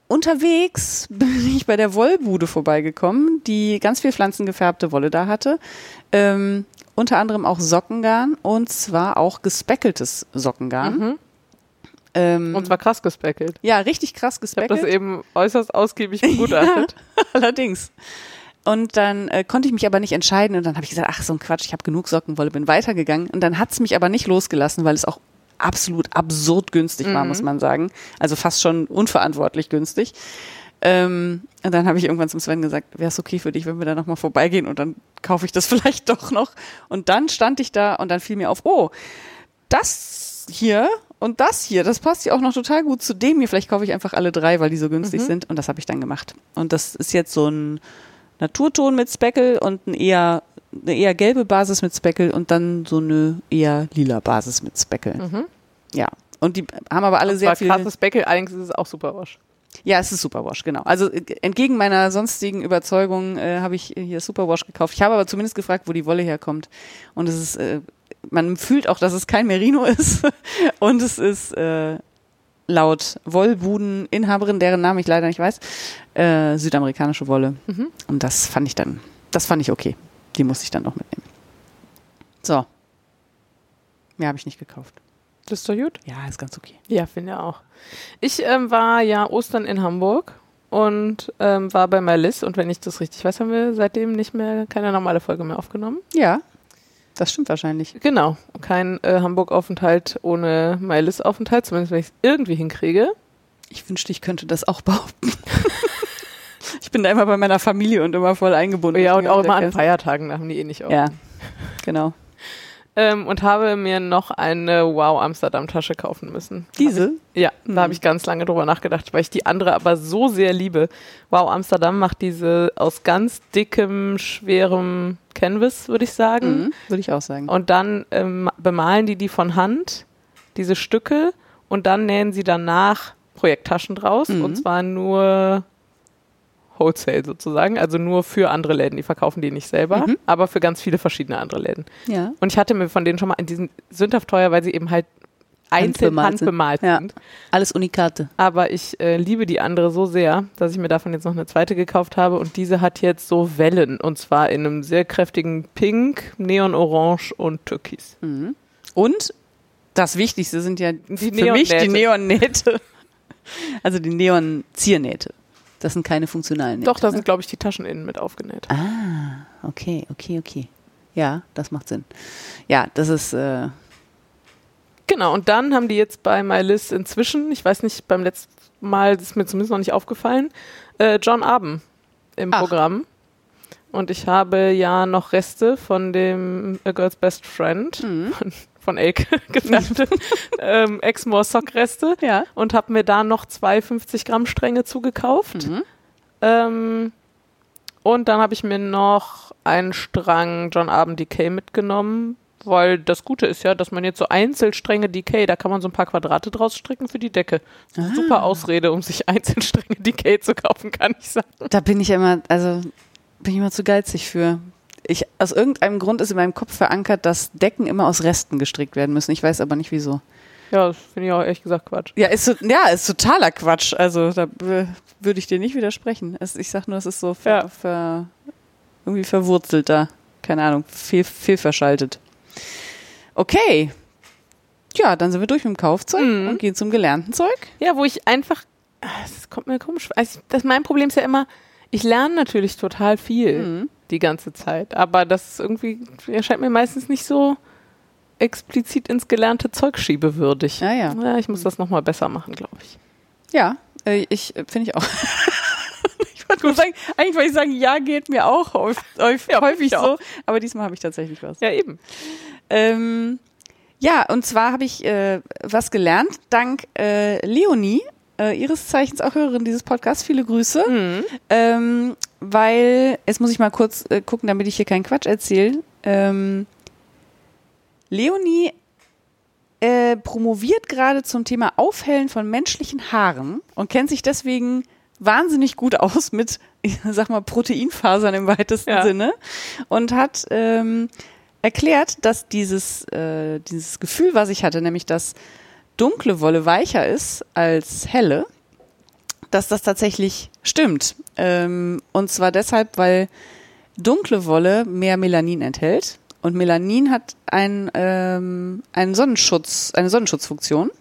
unterwegs, *laughs* bin ich bei der Wollbude vorbeigekommen, die ganz viel pflanzengefärbte Wolle da hatte. Ähm, unter anderem auch Sockengarn und zwar auch gespeckeltes Sockengarn.
Mhm.
Ähm,
Und zwar krass gespeckelt.
ja, richtig krass
Ich habe
gespeckelt.
das eben äußerst ausgiebig *laughs* begutachtet.
Allerdings. Und dann äh, konnte ich mich aber nicht entscheiden und dann habe ich gesagt, ach so ein Quatsch, ich habe genug Sockenwolle, bin weitergegangen und dann hat's mich aber nicht losgelassen, weil es auch absolut absurd günstig war,
Mhm.
muss man sagen. Also fast schon unverantwortlich günstig. Ähm, und dann habe ich irgendwann zum Sven gesagt, wäre es okay für dich, wenn wir da nochmal vorbeigehen und dann kaufe ich das *laughs* vielleicht doch noch. Und dann stand ich da und dann fiel mir auf, oh, das hier und das hier, das passt ja auch noch total gut zu dem hier. Vielleicht kaufe ich einfach alle drei, weil die so günstig
Mhm.
sind. Und das habe ich dann gemacht. Und das ist jetzt so ein Naturton mit Speckle und ein eher, eine eher gelbe Basis mit Speckle und dann so eine eher lila Basis mit Speckle.
Mhm.
Ja. Und die haben aber alle
Und
sehr viel.
krasses Beckel, allerdings ist es auch super wasch.
Ja, es ist Superwash, genau. Also äh, entgegen meiner sonstigen Überzeugung äh, habe ich hier Superwash gekauft. Ich habe aber zumindest gefragt, wo die Wolle herkommt. Und es ist, äh, man fühlt auch, dass es kein Merino *laughs* ist. Und es ist äh, laut Wollbudeninhaberin, deren Namen ich leider nicht weiß, äh, südamerikanische Wolle.
Mhm.
Und das fand ich dann, das fand ich okay. Die musste ich dann noch mitnehmen. So. Mehr habe ich nicht gekauft.
Das ist doch gut.
Ja, ist ganz okay.
Ja, finde ich auch. Ich ähm, war ja Ostern in Hamburg und ähm, war bei Malis und wenn ich das richtig weiß, haben wir seitdem nicht mehr keine normale Folge mehr aufgenommen.
Ja, das stimmt wahrscheinlich.
Genau, kein äh, Hamburg-Aufenthalt ohne Malis-Aufenthalt, zumindest wenn ich es irgendwie hinkriege.
Ich wünschte, ich könnte das auch behaupten. *laughs* ich bin da immer bei meiner Familie und immer voll eingebunden.
Ja, und auch immer an
Feiertagen.
Feiertagen, da haben die eh nicht auf.
Ja, genau.
Ähm, und habe mir noch eine Wow Amsterdam Tasche kaufen müssen.
Diese?
Ja,
Mhm.
da habe ich ganz lange drüber nachgedacht, weil ich die andere aber so sehr liebe. Wow Amsterdam macht diese aus ganz dickem, schwerem Canvas, würde ich sagen.
Mhm. Würde ich auch sagen.
Und dann ähm, bemalen die die von Hand, diese Stücke, und dann nähen sie danach Projekttaschen draus.
Mhm.
Und zwar nur Wholesale sozusagen, also nur für andere Läden. Die verkaufen die nicht selber,
Mhm.
aber für ganz viele verschiedene andere Läden.
Ja.
Und ich hatte mir von denen schon mal, die sind sündhaft teuer, weil sie eben halt einzeln
Handbemalt sind.
handbemalt
Ja.
sind.
Alles Unikate.
Aber ich äh, liebe die andere so sehr, dass ich mir davon jetzt noch eine zweite gekauft habe. Und diese hat jetzt so Wellen. Und zwar in einem sehr kräftigen Pink, Neonorange und Türkis.
Mhm. Und das Wichtigste sind ja
Die
für mich die.
Neonnähte. *laughs*
Also die Neon-Ziernähte. Das sind keine funktionalen Nähte.
Doch, da
ne?
sind, glaube ich, die Taschen innen mit aufgenäht.
Ah, okay, okay, okay. Ja, das macht Sinn. Ja, das ist, äh,
Genau, und dann haben die jetzt bei MyList inzwischen, ich weiß nicht, beim letzten Mal, das ist mir zumindest noch nicht aufgefallen, äh, John Arben im
Ach.
Programm. Und ich habe ja noch Reste von dem A Girl's Best Friend
mhm.
von, von Elke *laughs* gefärbte *laughs* ähm, Exmoor Sock Reste
ja.
und habe mir da noch zwei 50 Gramm Stränge zugekauft.
Mhm.
Ähm, und dann habe ich mir noch einen Strang John Arben Decay mitgenommen, weil das Gute ist ja, dass man jetzt so Einzelstränge Decay, da kann man so ein paar Quadrate draus stricken für die Decke.
Ah.
Super Ausrede, um sich *laughs* Einzelstränge Decay zu kaufen, kann ich sagen.
Da bin ich immer, also bin ich immer zu geizig für. Ich, aus irgendeinem Grund ist in meinem Kopf verankert, dass Decken immer aus Resten gestrickt werden müssen. Ich weiß aber nicht wieso.
Ja, das finde ich auch ehrlich gesagt Quatsch.
Ja, ist, ja, ist totaler Quatsch. Also da äh, würde ich dir nicht widersprechen. Es, ich sag nur, es ist so ver,
Ja.
ver, irgendwie verwurzelt da. Keine Ahnung, viel, viel verschaltet. Okay. Ja, dann sind wir durch mit dem Kaufzeug
Mhm.
und gehen zum gelernten Zeug.
Ja, wo ich einfach, das kommt mir komisch. Also, das, mein Problem ist ja immer, ich lerne natürlich total viel
Mhm.
Die ganze Zeit, aber das ist irgendwie erscheint mir meistens nicht so explizit ins gelernte Zeug schiebe, würdig.
Ja, ja.
ja ich muss das nochmal besser machen, glaube ich.
Ja, äh, ich äh, finde ich auch. *laughs* ich wollte nur sagen, eigentlich wollte ich sagen, ja, geht mir auch häufig,
Ja,
häufig so,
auch.
aber diesmal habe ich tatsächlich was.
Ja, eben.
Ähm, ja, und zwar habe ich äh, was gelernt, dank äh, Leonie, äh, ihres Zeichens auch Hörerin dieses Podcasts. Viele Grüße.
Mhm.
Ähm, weil, jetzt muss ich mal kurz äh, gucken, damit ich hier keinen Quatsch erzähle. Ähm, Leonie äh, promoviert gerade zum Thema Aufhellen von menschlichen Haaren und kennt sich deswegen wahnsinnig gut aus mit, *laughs* ich sag mal, Proteinfasern im weitesten
Ja.
Sinne und hat ähm, erklärt, dass dieses, äh, dieses Gefühl, was ich hatte, nämlich dass dunkle Wolle weicher ist als helle, dass das tatsächlich stimmt. Ähm, und zwar deshalb, weil dunkle Wolle mehr Melanin enthält. Und Melanin hat ein, ähm, einen Sonnenschutz, eine Sonnenschutzfunktion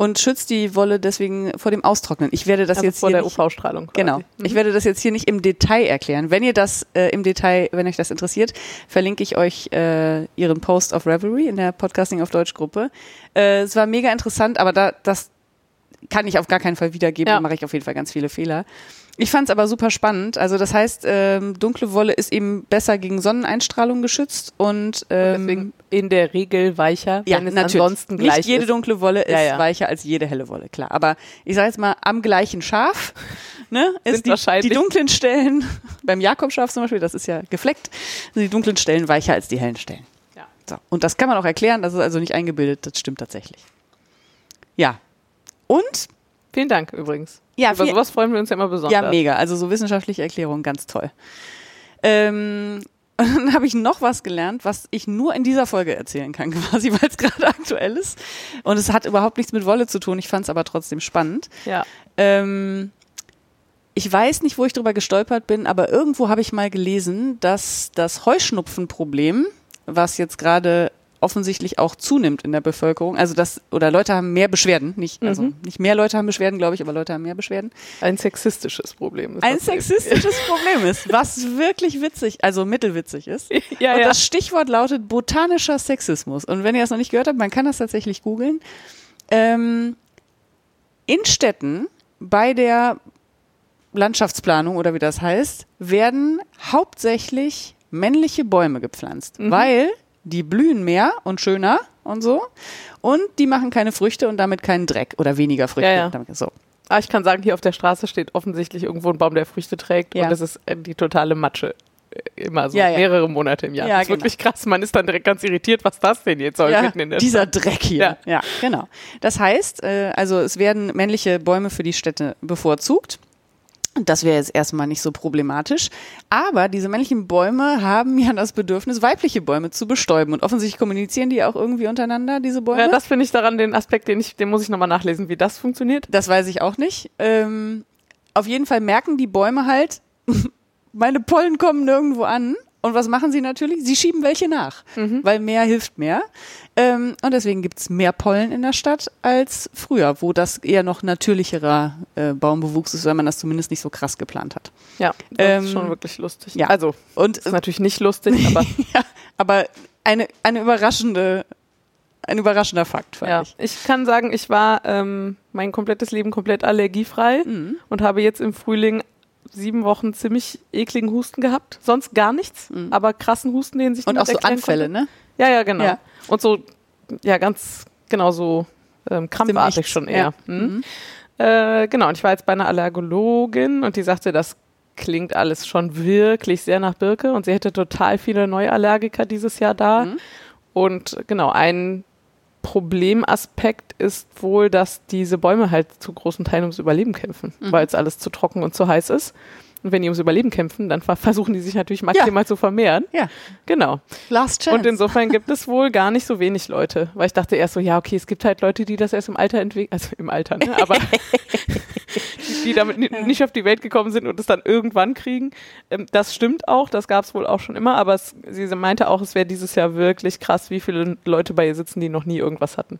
und schützt die Wolle deswegen vor dem Austrocknen. Ich werde das
Also
jetzt
vor
hier
der
nicht,
UV-Strahlung.
Genau. Ich werde das jetzt hier nicht im Detail erklären. Wenn ihr das äh, im Detail, wenn euch das interessiert, verlinke ich euch äh, ihren Post auf Revelry in der Podcasting auf Deutsch Gruppe. Äh, es war mega interessant, aber da das kann ich auf gar keinen Fall wiedergeben.
Ja.
Da mache ich auf jeden Fall ganz viele Fehler. Ich fand es aber super spannend. Also das heißt, ähm, dunkle Wolle ist eben besser gegen Sonneneinstrahlung geschützt und ähm,
Deswegen in der Regel weicher,
ja, natürlich.
ansonsten gleich
Nicht jede dunkle Wolle ist
Ja, ja.
weicher als jede helle Wolle, klar. Aber ich sage jetzt mal, am gleichen Schaf *laughs* ne, ist
Sind
die, die dunklen Stellen, *laughs* beim Jakobschaf zum Beispiel, das ist ja gefleckt, sind die dunklen Stellen weicher als die hellen Stellen.
Ja.
So. Und das kann man auch erklären, das ist also nicht eingebildet, das stimmt tatsächlich. Ja. Und
Vielen Dank übrigens.
Ja,
Über sowas freuen wir uns ja immer besonders.
ja, mega. Also so wissenschaftliche Erklärungen, ganz toll. Ähm, und *laughs* dann habe ich noch was gelernt, was ich nur in dieser Folge erzählen kann, *laughs* quasi, weil es gerade aktuell ist. Und es hat überhaupt nichts mit Wolle zu tun. Ich fand es aber trotzdem spannend.
Ja.
Ähm, ich weiß nicht, wo ich drüber gestolpert bin, aber irgendwo habe ich mal gelesen, dass das Heuschnupfenproblem, was jetzt gerade offensichtlich auch zunimmt in der Bevölkerung, also das oder Leute haben mehr Beschwerden, nicht also
Mhm.
nicht mehr Leute haben Beschwerden, glaube ich, aber Leute haben mehr Beschwerden.
Ein sexistisches Problem. Ist
Ein sexistisches *laughs* Problem ist, was wirklich witzig, also mittelwitzig ist.
Ja,
Und
ja.
das Stichwort lautet botanischer Sexismus. Und wenn ihr das noch nicht gehört habt, man kann das tatsächlich googeln. Ähm, in Städten bei der Landschaftsplanung oder wie das heißt, werden hauptsächlich männliche Bäume gepflanzt,
Mhm.
weil die blühen mehr und schöner und so und die machen keine Früchte und damit keinen Dreck oder weniger Früchte.
Ja, ja.
so.
Ah, ich kann sagen, hier auf der Straße steht offensichtlich irgendwo ein Baum, der Früchte trägt
Ja.
und es ist äh, die totale Matsche. Äh, Immer so
Ja,
mehrere Monate im Jahr.
Ja,
das ist
genau.
wirklich krass. Man ist dann direkt ganz irritiert, was das denn jetzt soll mitten in der
dieser
Stadt.
Dreck hier.
Ja.
Ja. genau. Das heißt, äh, also es werden männliche Bäume für die Städte bevorzugt. Das wäre jetzt erstmal nicht so problematisch. Aber diese männlichen Bäume haben ja das Bedürfnis, weibliche Bäume zu bestäuben. Und offensichtlich kommunizieren die auch irgendwie untereinander, diese Bäume.
Ja, das finde ich daran den Aspekt, den ich, den muss ich nochmal nachlesen, wie das funktioniert.
Das weiß ich auch nicht. Ähm, auf jeden Fall merken die Bäume halt, *laughs* meine Pollen kommen nirgendwo an. Und was machen sie natürlich? Sie schieben welche nach, weil mehr hilft mehr. Ähm, und deswegen gibt's mehr Pollen in der Stadt als früher, wo das eher noch natürlicherer äh, Baumbewuchs ist, weil man das zumindest nicht so krass geplant hat.
Ja, das
Ähm,
ist schon wirklich lustig.
ja.
Also,
Und
ist natürlich nicht lustig, *laughs* aber
ja, aber eine, eine überraschende, ein überraschender Fakt, fand
ja.
ich.
Ich kann sagen, ich war ähm, mein komplettes Leben komplett allergiefrei
Mhm.
und habe jetzt im Frühling sieben Wochen ziemlich ekligen Husten gehabt. Sonst gar nichts, aber krassen Husten, den sich
Mhm. Und auch so Anfälle,
konnte.
ne?
Ja, ja, genau.
Ja.
Und so, ja, ganz genau so ähm, krampfartig schon
Ja.
eher. Mhm. Äh, genau, und ich war jetzt bei einer Allergologin und die sagte, das klingt alles schon wirklich sehr nach Birke und sie hätte total viele Neuallergiker dieses Jahr da.
Mhm.
Und genau, ein Problemaspekt ist wohl, dass diese Bäume halt zu großen Teilen ums Überleben kämpfen,
Mhm.
weil es alles zu trocken und zu heiß ist. Und wenn die ums Überleben kämpfen, dann ver- versuchen die sich natürlich maximal zu vermehren.
Ja.
Genau.
Last Chance.
Und insofern gibt es wohl gar nicht so wenig Leute, weil ich dachte erst so, ja, okay, es gibt halt Leute, die das erst im Alter entwickeln, also im Alter, ne? aber *laughs* die, damit ni- nicht auf die Welt gekommen sind und es dann irgendwann kriegen. Ähm, das stimmt auch, das gab es wohl auch schon immer, aber es, sie meinte auch, es wäre dieses Jahr wirklich krass, wie viele Leute bei ihr sitzen, die noch nie irgendwas hatten.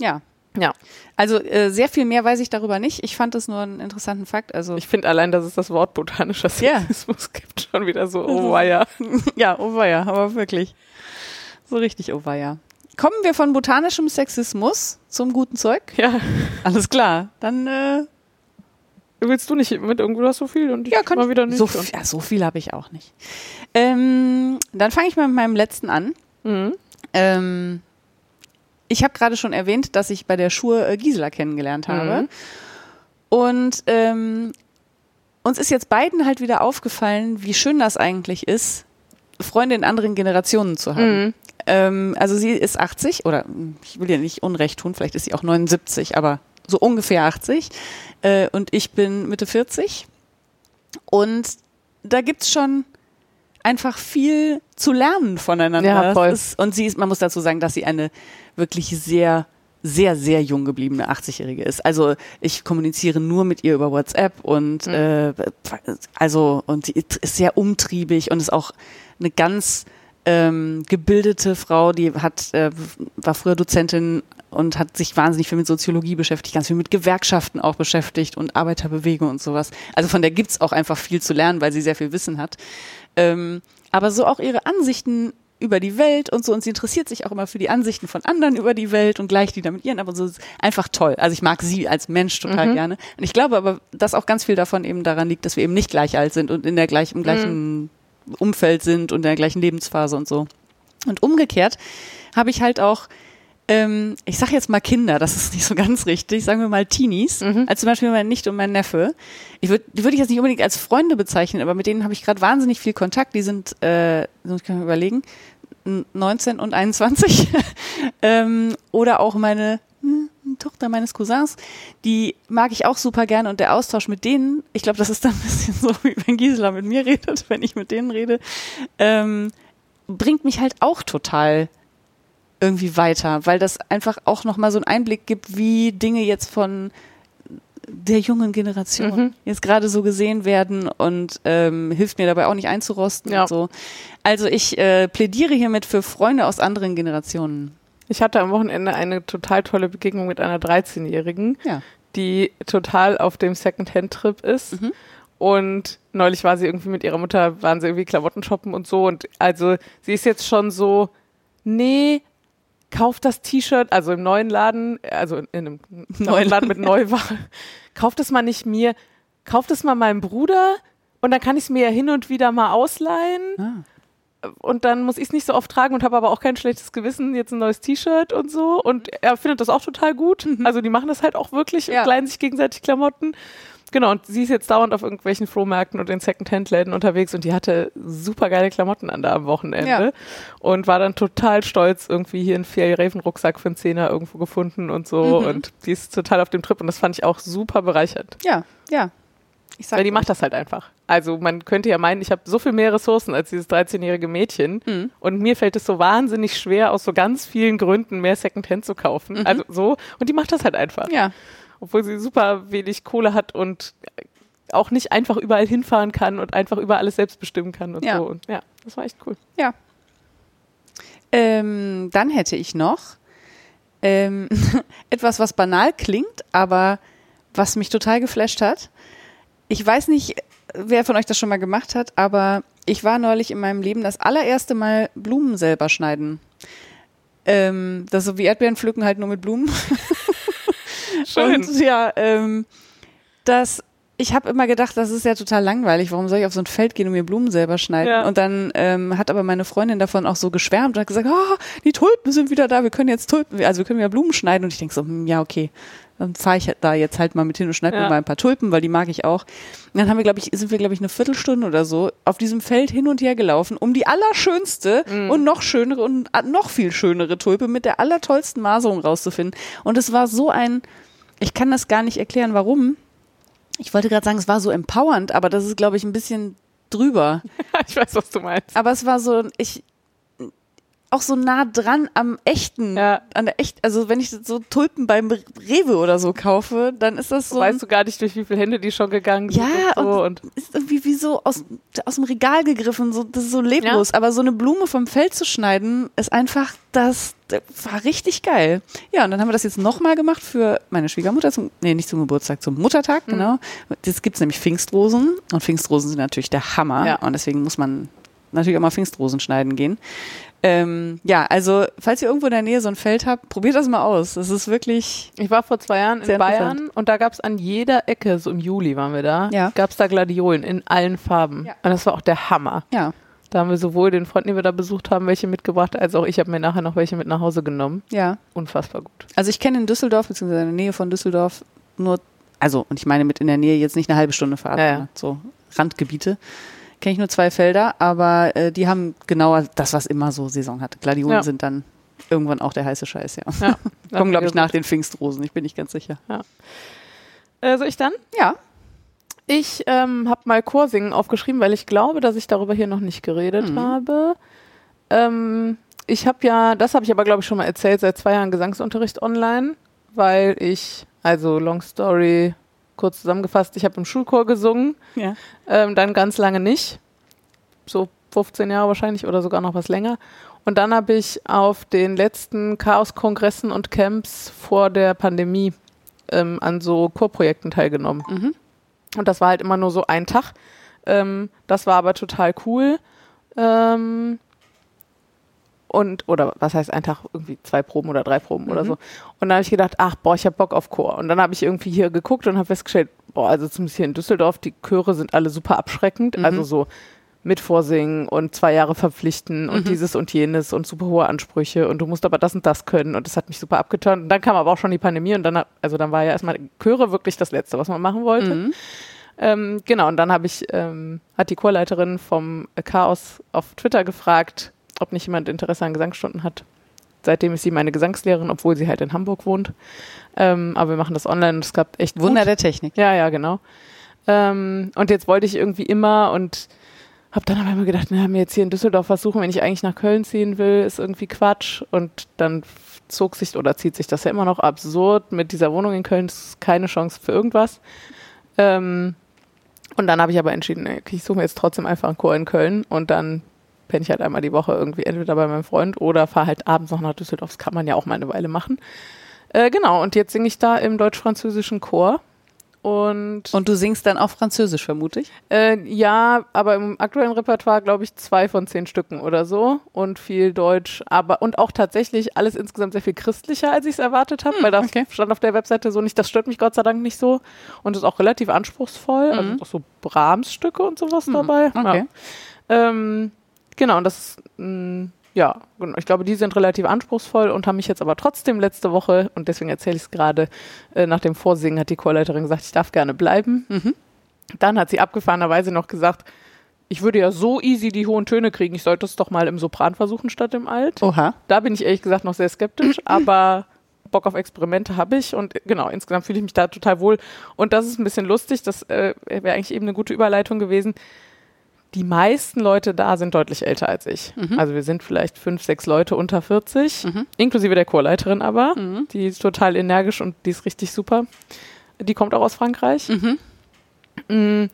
ja.
Ja,
Also äh, sehr viel mehr weiß ich darüber nicht. Ich fand es nur einen interessanten Fakt. Also
ich finde allein, dass es das Wort botanischer. Sexismus gibt, schon wieder so, oh weia. *laughs*
ja, oh weia, aber wirklich. So richtig oh weia. kommen wir von botanischem Sexismus zum guten Zeug?
Ja.
Alles klar. Dann äh,
Willst du nicht mit irgendwo hast so viel und ich
ja, kann
mal wieder nicht.
so, f- ja, so viel habe ich auch nicht. Ähm, dann fange ich mal mit meinem letzten an.
Mhm.
Ähm, ich habe gerade schon erwähnt, dass ich bei der Schur äh, Gisela kennengelernt habe.
Mhm.
Und ähm, uns ist jetzt beiden halt wieder aufgefallen, wie schön das eigentlich ist, Freunde in anderen Generationen zu haben.
Mhm.
Ähm, also sie ist 80 oder ich will ihr nicht Unrecht tun, vielleicht ist sie auch 79, aber so ungefähr 80. Äh, und ich bin Mitte 40. Und da gibt's schon einfach viel zu lernen voneinander.
Ja, voll.
Ist, und sie ist, man muss dazu sagen, dass sie eine wirklich sehr sehr, sehr jung gebliebene 80-Jährige ist. Also ich kommuniziere nur mit ihr über WhatsApp und
Mhm.
äh, also und sie ist sehr umtriebig und ist auch eine ganz ähm, gebildete Frau, die hat äh, war früher Dozentin und hat sich wahnsinnig viel mit Soziologie beschäftigt, ganz viel mit Gewerkschaften auch beschäftigt und Arbeiterbewegung und sowas. Also von der gibt's auch einfach viel zu lernen, weil sie sehr viel Wissen hat. Ähm, aber so auch ihre Ansichten über die Welt und so und sie interessiert sich auch immer für die Ansichten von anderen über die Welt und gleicht die da mit ihren, aber so ist einfach toll. Also ich mag sie als Mensch total
Mhm.
gerne und ich glaube aber, dass auch ganz viel davon eben daran liegt, dass wir eben nicht gleich alt sind und in der gleich, im gleichen Umfeld sind und in der gleichen Lebensphase und so. Und umgekehrt habe ich halt auch ähm, ich sage jetzt mal Kinder, das ist nicht so ganz richtig, sagen wir mal Teenies, als zum Beispiel mein Nichte und mein Neffe. Ich würde die würde ich jetzt nicht unbedingt als Freunde bezeichnen, aber mit denen habe ich gerade wahnsinnig viel Kontakt. Die sind, äh, so ich kann mir überlegen, n- 19 und 21. *laughs* ähm, oder auch meine hm, Tochter meines Cousins, die mag ich auch super gerne und der Austausch mit denen, ich glaube, das ist dann ein bisschen *laughs* so, wie wenn Gisela mit mir redet, wenn ich mit denen rede, ähm, bringt mich halt auch total irgendwie weiter, weil das einfach auch nochmal so einen Einblick gibt, wie Dinge jetzt von der jungen Generation
Mhm.
jetzt gerade so gesehen werden und ähm, hilft mir dabei auch nicht einzurosten
Ja.
und so. Also ich äh, plädiere hiermit für Freunde aus anderen Generationen.
Ich hatte am Wochenende eine total tolle Begegnung mit einer 13-Jährigen,
Ja.
die total auf dem Secondhand-Trip ist.
Mhm.
Und neulich war sie irgendwie mit ihrer Mutter, waren sie irgendwie Klamotten shoppen und so. Und also sie ist jetzt schon so, nee, kauf das T-Shirt, also im neuen Laden, also in einem *laughs* neuen Laden mit Neuware, kauf das mal nicht mir, kauf das mal meinem Bruder und dann kann ich es mir ja hin und wieder mal ausleihen
Ah.
und dann muss ich es nicht so oft tragen und habe aber auch kein schlechtes Gewissen, jetzt ein neues T-Shirt und so. Und er findet das auch total gut. Also die machen das halt auch wirklich
Ja.
und leihen sich gegenseitig Klamotten. Genau, und sie ist jetzt dauernd auf irgendwelchen Flohmärkten und in Secondhand-Läden unterwegs und die hatte super geile Klamotten an da am Wochenende
Ja.
und war dann total stolz, irgendwie hier einen Fairhaven-Rucksack für einen Zehner irgendwo gefunden und so.
Mhm.
Und die ist total auf dem Trip und das fand ich auch super bereichernd.
Ja, ja. Ich sag
Weil die macht das halt einfach. Also man könnte ja meinen, ich habe so viel mehr Ressourcen als dieses 13-jährige Mädchen
Mhm.
und mir fällt es so wahnsinnig schwer, aus so ganz vielen Gründen mehr Secondhand zu kaufen.
Mhm.
Also so. Und die macht das halt einfach.
Ja,
Obwohl sie super wenig Kohle hat und auch nicht einfach überall hinfahren kann und einfach über alles selbst bestimmen kann und
Ja.
so. Und ja, das war echt cool.
ja. Ähm, dann hätte ich noch ähm, *laughs* etwas, was banal klingt, aber was mich total geflasht hat. Ich weiß nicht, wer von euch das schon mal gemacht hat, aber ich war neulich in meinem Leben das allererste Mal Blumen selber schneiden. Ähm, das ist so wie Erdbeeren pflücken halt nur mit Blumen. *laughs*
Schön.
Und ja, ähm, das, ich habe immer gedacht, das ist ja total langweilig. Warum soll ich auf so ein Feld gehen und mir Blumen selber schneiden?
Ja.
Und dann ähm, hat aber meine Freundin davon auch so geschwärmt und hat gesagt, oh, die Tulpen sind wieder da, wir können jetzt Tulpen, also wir können ja Blumen schneiden. Und ich denke so, hm, ja, okay. Dann fahre ich da jetzt halt mal mit hin und schneide
Ja.
mir mal ein paar Tulpen, weil die mag ich auch. Und dann haben wir, glaube ich, sind wir, glaube ich, eine Viertelstunde oder so auf diesem Feld hin und her gelaufen, um die allerschönste
Mhm.
und noch schönere und noch viel schönere Tulpe mit der allertollsten Maserung rauszufinden. Und es war so ein, ich kann das gar nicht erklären, warum. Ich wollte gerade sagen, es war so empowernd, aber das ist, glaube ich, ein bisschen drüber. *laughs*
ich weiß, was du meinst.
Aber es war so, ich auch so nah dran am echten,
Ja.
an der echt, also wenn ich so Tulpen beim Rewe oder so kaufe, dann ist das so,
weißt du gar nicht, durch wie viele Hände die schon gegangen sind.
ja,
und, so
und, ist irgendwie wie so aus, aus dem Regal gegriffen, so, das ist so leblos. Aber so eine Blume vom Feld zu schneiden, ist einfach, das, das war richtig geil. Ja, und dann haben wir das jetzt nochmal gemacht für meine Schwiegermutter, zum, nee, nicht zum Geburtstag, zum Muttertag, genau. Jetzt gibt's nämlich Pfingstrosen und Pfingstrosen sind natürlich der Hammer
Ja.
und deswegen muss man natürlich auch mal Pfingstrosen schneiden gehen. Ähm, ja, also falls ihr irgendwo in der Nähe so ein Feld habt, probiert das mal aus. Das ist wirklich.
Ich war vor zwei Jahren in. Bayern und da gab es an jeder Ecke, so im Juli waren wir da,
Ja.
gab es da Gladiolen in allen Farben.
Ja.
Und das war auch der Hammer.
Ja,
Da haben wir sowohl den Freund, den wir da besucht haben, welche mitgebracht, als auch ich habe mir nachher noch welche mit nach Hause genommen.
ja.
Unfassbar gut.
Also ich kenne in Düsseldorf, beziehungsweise in der Nähe von Düsseldorf, nur, also, und ich meine mit in der Nähe jetzt nicht eine halbe Stunde Fahrt,
Ja, ja.
ne? so Randgebiete. Kenne ich nur zwei Felder, aber äh, die haben genau das, was immer so Saison hat. Gladiolen
Ja.
sind dann irgendwann auch der heiße Scheiß, ja.
Ja. *laughs*
Kommen, glaube ich, nach den Pfingstrosen, ich bin nicht ganz sicher.
Äh, soll ich dann?
Ja.
Ich ähm, habe mal Chorsingen aufgeschrieben, weil ich glaube, dass ich darüber hier noch nicht geredet
Mhm.
habe. Ähm, ich habe ja, das habe ich aber glaube ich schon mal erzählt, seit zwei Jahren Gesangsunterricht online, weil ich, also Long Story, kurz zusammengefasst, ich habe im Schulchor gesungen,
Ja.
ähm, dann ganz lange nicht, so 15 Jahre wahrscheinlich oder sogar noch was länger. Und dann habe ich auf den letzten Chaos-Kongressen und Camps vor der Pandemie ähm, an so Chorprojekten teilgenommen.
Mhm.
Und das war halt immer nur so ein Tag. Ähm, das war aber total cool. Ähm, und, oder was heißt ein Tag, irgendwie zwei Proben oder drei Proben oder
Mhm.
so. Und dann habe ich gedacht, ach, boah, ich habe Bock auf Chor. Und dann habe ich irgendwie hier geguckt und habe festgestellt, boah, also zumindest hier in Düsseldorf, die Chöre sind alle super abschreckend.
Mhm.
Also so mit Vorsingen und zwei Jahre verpflichten und
Mhm.
dieses und jenes und super hohe Ansprüche und du musst aber das und das können und das hat mich super abgeturnt. Und dann kam aber auch schon die Pandemie und dann, also dann war ja erstmal Chöre wirklich das Letzte, was man machen wollte.
Mhm.
Ähm, genau, und dann habe ich, ähm, hat die Chorleiterin vom Chaos auf Twitter gefragt, ob nicht jemand Interesse an Gesangsstunden hat. Seitdem ist sie meine Gesangslehrerin, obwohl sie halt in Hamburg wohnt. Ähm, aber wir machen das online und es klappt echt
Wunder
gut.
der Technik.
Ja, ja, genau. Ähm, und jetzt wollte ich irgendwie immer und habe dann aber immer gedacht, na, mir jetzt hier in Düsseldorf was suchen, wenn ich eigentlich nach Köln ziehen will, ist irgendwie Quatsch. Und dann zog sich oder zieht sich das ja immer noch absurd. Mit dieser Wohnung in Köln ist keine Chance für irgendwas. Ähm, und dann habe ich aber entschieden, ich suche mir jetzt trotzdem einfach einen Chor in Köln und dann penne ich halt einmal die Woche irgendwie entweder bei meinem Freund oder fahre halt abends noch nach Düsseldorf. Das kann man ja auch mal eine Weile machen. Äh, genau, und jetzt singe ich da im deutsch-französischen Chor. Und,
Und du singst dann auch Französisch, vermute ich?
äh, ja, aber im aktuellen Repertoire glaube ich zwei von zehn Stücken oder so und viel Deutsch, aber und auch tatsächlich alles insgesamt sehr viel christlicher, als ich es erwartet habe, weil das
okay.
stand auf der Webseite so nicht. Das stört mich Gott sei Dank nicht so und ist auch relativ anspruchsvoll. Also sind auch so Brahms-Stücke und sowas dabei.
Okay.
Ja. Ähm, genau, und das mh, ja, genau. ich glaube, die sind relativ anspruchsvoll und haben mich jetzt aber trotzdem letzte Woche, und deswegen erzähle ich es gerade, äh, nach dem Vorsingen hat die Chorleiterin gesagt, ich darf gerne bleiben.
Mhm.
Dann hat sie abgefahrenerweise noch gesagt, ich würde ja so easy die hohen Töne kriegen, ich sollte es doch mal im Sopran versuchen statt im Alt.
Oha.
Da bin ich ehrlich gesagt noch sehr skeptisch, *clears throat* aber Bock auf Experimente habe ich und genau, insgesamt fühle ich mich da total wohl. Und das ist ein bisschen lustig, das äh, wäre eigentlich eben eine gute Überleitung gewesen. Die meisten Leute da sind deutlich älter als ich. Also wir sind vielleicht fünf, sechs Leute unter 40,
Mhm.
inklusive der Chorleiterin aber.
Mhm.
Die ist total energisch und die ist richtig super. Die kommt auch aus Frankreich.
Mhm.
Mm,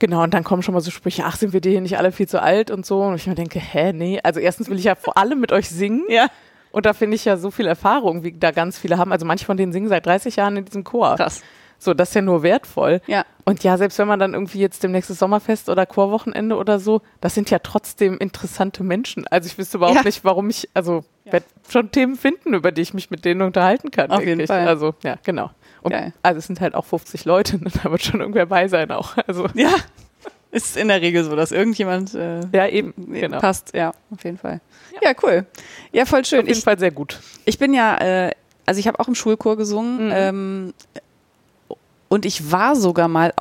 Genau, und dann kommen schon mal so Sprüche, ach, sind wir dir hier nicht alle viel zu alt und so. Und ich mir denke, hä, nee. Also erstens will ich ja vor allem mit euch singen.
Ja.
Und da finde ich ja so viel Erfahrung, wie da ganz viele haben. Also manche von denen singen seit 30 Jahren in diesem Chor.
Krass.
So, das ist ja nur wertvoll.
Ja.
Und ja, selbst wenn man dann irgendwie jetzt demnächst das Sommerfest oder Chorwochenende oder so, das sind ja trotzdem interessante Menschen. Also ich wüsste überhaupt
Ja.
nicht, warum ich, also werde schon Themen finden, über die ich mich mit denen unterhalten kann.
Auf jeden
ich.
Fall.
Also ja, genau. Und, also es sind halt auch 50 Leute, *laughs* ne? da wird schon irgendwer bei sein auch. Also
Ja. Ist in der Regel so, dass irgendjemand äh,
ja, eben, genau.
passt. Ja, auf jeden Fall. Ja, cool. Ja, voll schön.
Auf jeden
Ich,
Fall sehr gut.
ich bin ja, äh, also ich habe auch im Schulchor gesungen
Mhm.
ähm, und ich war sogar mal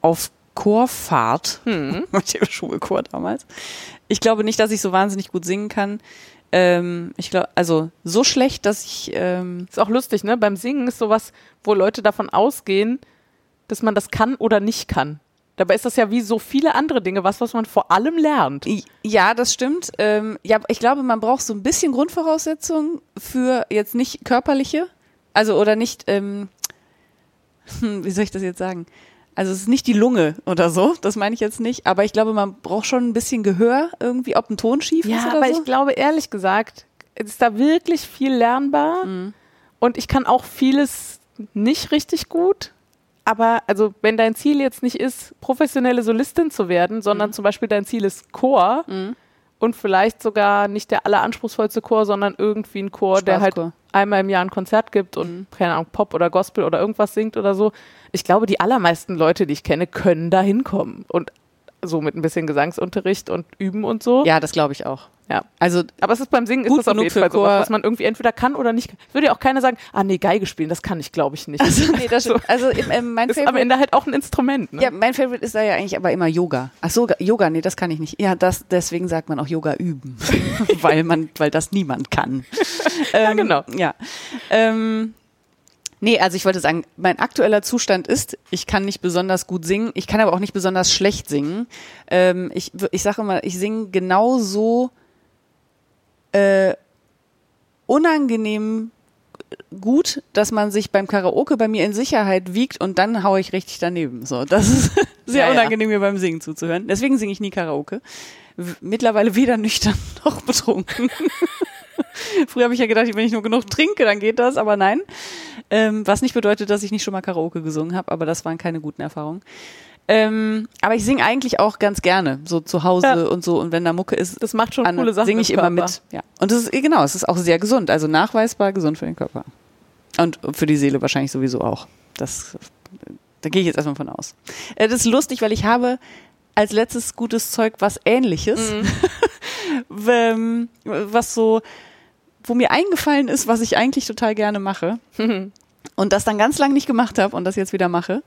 auf Chorfahrt
Hm.
mit dem Schulchor damals. Ich glaube nicht, dass ich so wahnsinnig gut singen kann. Ähm, ich glaube, also so schlecht, dass ich ähm,
Ist auch lustig, ne? Beim Singen ist sowas, wo Leute davon ausgehen, dass man das kann oder nicht kann. Dabei ist das ja wie so viele andere Dinge, was, was man vor allem lernt.
Ja, das stimmt. Ähm, ja, ich glaube, man braucht so ein bisschen Grundvoraussetzungen für jetzt nicht körperliche, also oder nicht, ähm, hm, *laughs* wie soll ich das jetzt sagen? Also es ist nicht die Lunge oder so, das meine ich jetzt nicht, aber ich glaube, man braucht schon ein bisschen Gehör irgendwie, ob ein Ton schief ist
Ja,
oder
aber
so.
ich glaube, ehrlich gesagt, es ist da wirklich viel lernbar.
Mhm.
Und ich kann auch vieles nicht richtig gut. aber also wenn dein Ziel jetzt nicht ist, professionelle Solistin zu werden, sondern zum Beispiel dein Ziel ist Chor und vielleicht sogar nicht der alleranspruchsvollste Chor, sondern irgendwie ein Chor, der halt einmal im Jahr ein Konzert gibt und keine Ahnung, Pop oder Gospel oder irgendwas singt oder so. Ich glaube, die allermeisten Leute, die ich kenne, können da hinkommen und so mit ein bisschen Gesangsunterricht und üben und so.
Ja, das glaube ich auch.
Ja.
Also
Aber es ist beim Singen ist
Gut
das auf jeden
für
Fall sowas,
Chor.
was man irgendwie entweder kann oder nicht. kann. Würde ja auch keiner sagen, ah nee, Geige spielen, das kann ich glaube ich nicht.
Also, nee, das *laughs* stimmt. Also im, im, mein
ist am
Favorite,
Ende halt auch ein Instrument. Ne?
ja, mein Favorite ist da ja eigentlich aber immer Yoga. Ach so, Yoga, nee, das kann ich nicht. Ja, das, deswegen sagt man auch Yoga üben, *laughs* weil man, weil das niemand kann. *laughs*
Ja, genau.
Ja. Ähm, nee, also ich wollte sagen, mein aktueller Zustand ist, ich kann nicht besonders gut singen, ich kann aber auch nicht besonders schlecht singen. Ähm, ich, ich sage immer, ich singe genauso äh, unangenehm gut, dass man sich beim Karaoke bei mir in Sicherheit wiegt und dann haue ich richtig daneben. So, das ist *laughs* sehr
Ja,
unangenehm, mir beim Singen zuzuhören. Deswegen singe ich nie Karaoke. Mittlerweile weder nüchtern *laughs* noch betrunken. *laughs* Früher habe ich ja gedacht, wenn ich nur genug trinke, dann geht das, aber nein. Ähm, was nicht bedeutet, dass ich nicht schon mal Karaoke gesungen habe, aber das waren keine guten Erfahrungen. Ähm, aber ich singe eigentlich auch ganz gerne, so zu Hause
Ja.
und so. Und wenn da Mucke ist,
Das macht schon
an,
coole Sachen.
singe ich
im
immer mit. Ja. Und das ist genau, es ist auch sehr gesund, also nachweisbar gesund für den Körper. Und für die Seele wahrscheinlich sowieso auch. Das, da gehe ich jetzt erstmal von aus. Äh, Das ist lustig, weil ich habe als letztes gutes Zeug was ähnliches, *laughs* ähm, was so, wo mir eingefallen ist, was ich eigentlich total gerne mache. *laughs* Und das dann ganz lange nicht gemacht habe und das jetzt wieder mache.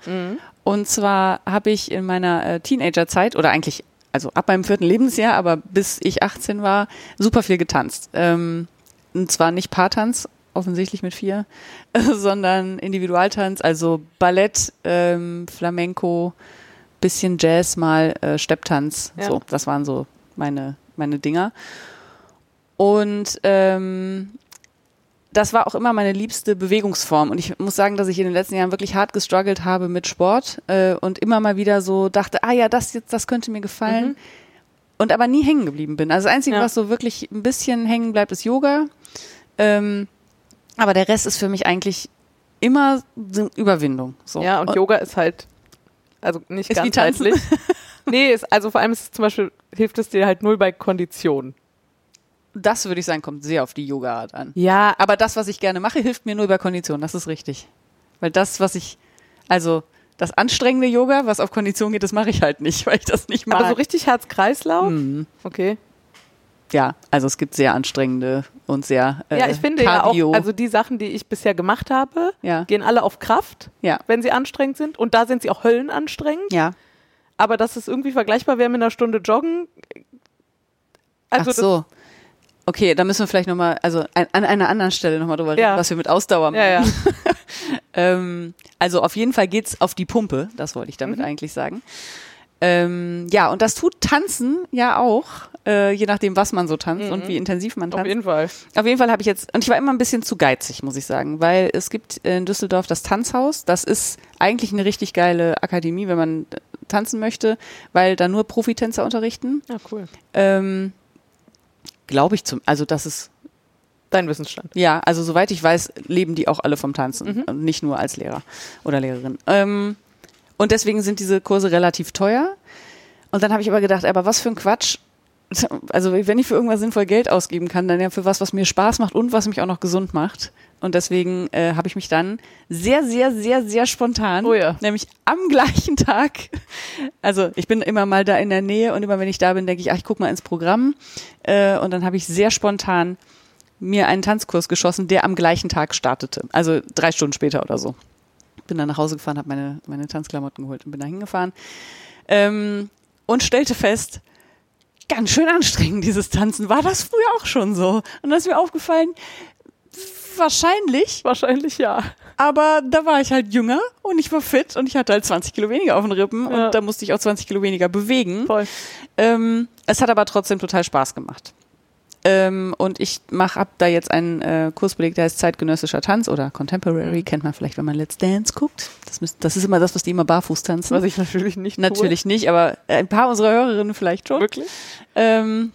Und zwar habe ich in meiner äh, Teenagerzeit oder eigentlich, also ab meinem vierten Lebensjahr, aber bis ich 18 war, super viel getanzt. Ähm, und zwar nicht Paartanz, offensichtlich mit vier, *laughs* sondern Individualtanz, also Ballett, ähm, Flamenco, bisschen Jazz mal, äh, Stepptanz.
Ja.
So, das waren so meine, meine Dinger. Und ähm, das war auch immer meine liebste Bewegungsform. Und ich muss sagen, dass ich in den letzten Jahren wirklich hart gestruggelt habe mit Sport äh, und immer mal wieder so dachte, ah ja, das jetzt, das könnte mir gefallen. Und aber nie hängen geblieben bin. Also das Einzige,
Ja.
was so wirklich ein bisschen hängen bleibt, ist Yoga. Ähm, aber der Rest ist für mich eigentlich immer Überwindung. So.
Ja, und Yoga ist halt, also nicht ganzheitlich. *laughs* nee, ist, also vor allem ist es zum Beispiel, hilft es dir halt null bei Kondition.
Das würde ich sagen, kommt sehr auf die Yoga-Art an.
Ja,
Aber das, was ich gerne mache, hilft mir nur über Kondition. Das ist richtig. Weil das, was ich, also das anstrengende Yoga, was auf Kondition geht, das mache ich halt nicht, *laughs* weil ich das nicht mag.
aber so richtig Herz-Kreislauf?
Mhm.
Okay.
Ja, also es gibt sehr anstrengende und sehr äh,
ja, ich finde
Cardio.
ja auch, also die Sachen, die ich bisher gemacht habe,
ja,
gehen alle auf Kraft,
ja,
wenn sie anstrengend sind. Und da sind sie auch höllenanstrengend.
ja.
Aber dass es irgendwie vergleichbar wäre mit einer Stunde Joggen. Also
Ach so. Okay, da müssen wir vielleicht nochmal, also an, an einer anderen Stelle nochmal drüber reden,
Ja.
was wir mit Ausdauer
Das, ja, ja. *laughs*
Ähm, also auf jeden Fall geht's auf die Pumpe, das wollte ich damit
Mhm.
eigentlich sagen. Ähm, ja, und das tut Tanzen ja auch, äh, je nachdem, was man so tanzt und wie intensiv man
Mhm. Auf
tanzt.
jeden Fall.
Auf jeden Fall habe ich jetzt, und ich war immer ein bisschen zu geizig, muss ich sagen, weil es gibt in Düsseldorf das Tanzhaus. Das ist eigentlich eine richtig geile Akademie, wenn man tanzen möchte, weil da nur Profitänzer unterrichten.
Ja, cool.
Ähm, Glaube ich zum, also das ist,
Dein Wissensstand.
ja, also soweit ich weiß, leben die auch alle vom Tanzen
Mhm.
und nicht nur als Lehrer oder Lehrerin. Ähm, und deswegen sind diese Kurse relativ teuer. Und dann habe ich aber gedacht, aber was für ein Quatsch. Also wenn ich für irgendwas sinnvoll Geld ausgeben kann, dann ja für was, was mir Spaß macht und was mich auch noch gesund macht. Und deswegen äh, habe ich mich dann sehr, sehr, sehr, sehr spontan,
Oh ja.
nämlich am gleichen Tag, also ich bin immer mal da in der Nähe und immer wenn ich da bin, denke ich, ach, ich guck mal ins Programm. Äh, und dann habe ich sehr spontan mir einen Tanzkurs geschossen, der am gleichen Tag startete. Also drei Stunden später oder so. Bin dann nach Hause gefahren, habe meine, meine Tanzklamotten geholt und bin da hingefahren. Ähm, und stellte fest, ganz schön anstrengend, dieses Tanzen. War das früher auch schon so? Und da ist mir aufgefallen, wahrscheinlich,
Wahrscheinlich ja.
aber da war ich halt jünger und ich war fit und ich hatte halt 20 Kilo weniger auf den Rippen
Ja.
und da musste ich auch 20 Kilo weniger bewegen.
Voll.
Ähm, es hat aber trotzdem total Spaß gemacht. Ähm, und ich mache ab da jetzt einen äh, Kurs belegt, der heißt zeitgenössischer Tanz oder Contemporary, kennt man vielleicht, wenn man Let's Dance guckt. Das, müsst, das ist immer das, was die immer barfuß tanzen.
Was ich natürlich nicht tue.
Natürlich nicht, aber ein paar unserer Hörerinnen vielleicht schon.
Wirklich?
Ähm,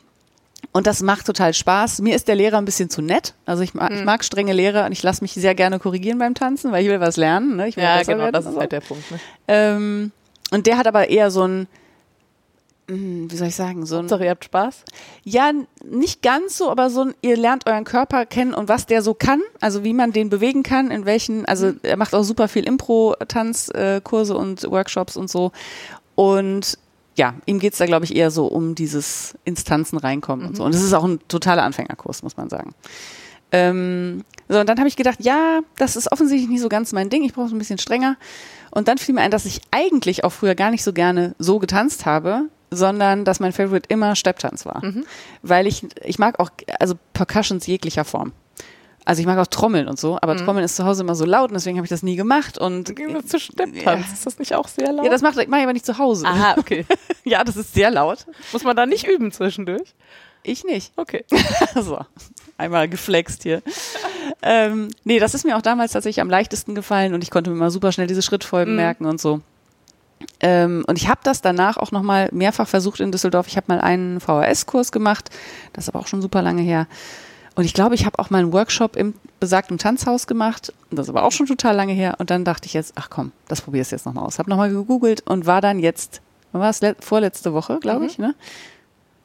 Und das macht total Spaß. Mir ist der Lehrer ein bisschen zu nett. Also ich mag, ich mag strenge Lehrer und ich lasse mich sehr gerne korrigieren beim Tanzen, weil ich will was lernen. Ne? Ich will
Ja, genau, das ist
so.
halt der Punkt. Ne?
Ähm, und der hat aber eher so ein, hm, wie soll ich sagen, so ein,
Hauptsache, ihr habt Spaß.
ja, nicht ganz so, aber so ein, ihr lernt euren Körper kennen und was der so kann, also wie man den bewegen kann, in welchen, also er macht auch super viel Impro-Tanzkurse und Workshops und so. Und ja, ihm geht's da, glaube ich, eher so um dieses Instanzen reinkommen und so. Und es ist auch ein totaler Anfängerkurs, muss man sagen. Ähm, so, und dann habe ich gedacht, ja, das ist offensichtlich nicht so ganz mein Ding, ich brauche es ein bisschen strenger. Und dann fiel mir ein, dass ich eigentlich auch früher gar nicht so gerne so getanzt habe, sondern dass mein Favorite immer Stepptanz war. Weil ich, ich mag auch, also Percussions jeglicher Form. Also ich mag auch Trommeln und so, aber Trommeln ist zu Hause immer so laut und deswegen habe ich das nie gemacht. Und
zu Stepptanz. Ist das nicht auch sehr laut?
ja, das mache mach ich aber nicht zu Hause.
Aha, *laughs* okay.
Ja, das ist sehr laut.
Muss man da nicht üben zwischendurch?
Ich nicht.
Okay. *laughs*
so, einmal geflext hier. ähm, nee, das ist mir auch damals tatsächlich am leichtesten gefallen und ich konnte mir mal super schnell diese Schrittfolgen
Mhm.
merken und so. Ähm, und ich habe das danach auch nochmal mehrfach versucht in Düsseldorf. Ich habe mal einen VHS-Kurs gemacht, das ist aber auch schon super lange her. Und ich glaube, ich habe auch mal einen Workshop im besagten Tanzhaus gemacht, das ist aber auch schon total lange her. Und dann dachte ich jetzt, ach komm, das probierst du jetzt nochmal aus. Habe nochmal gegoogelt und war dann jetzt, wann war es, Le- vorletzte Woche, glaube
Mhm.
ich, ne?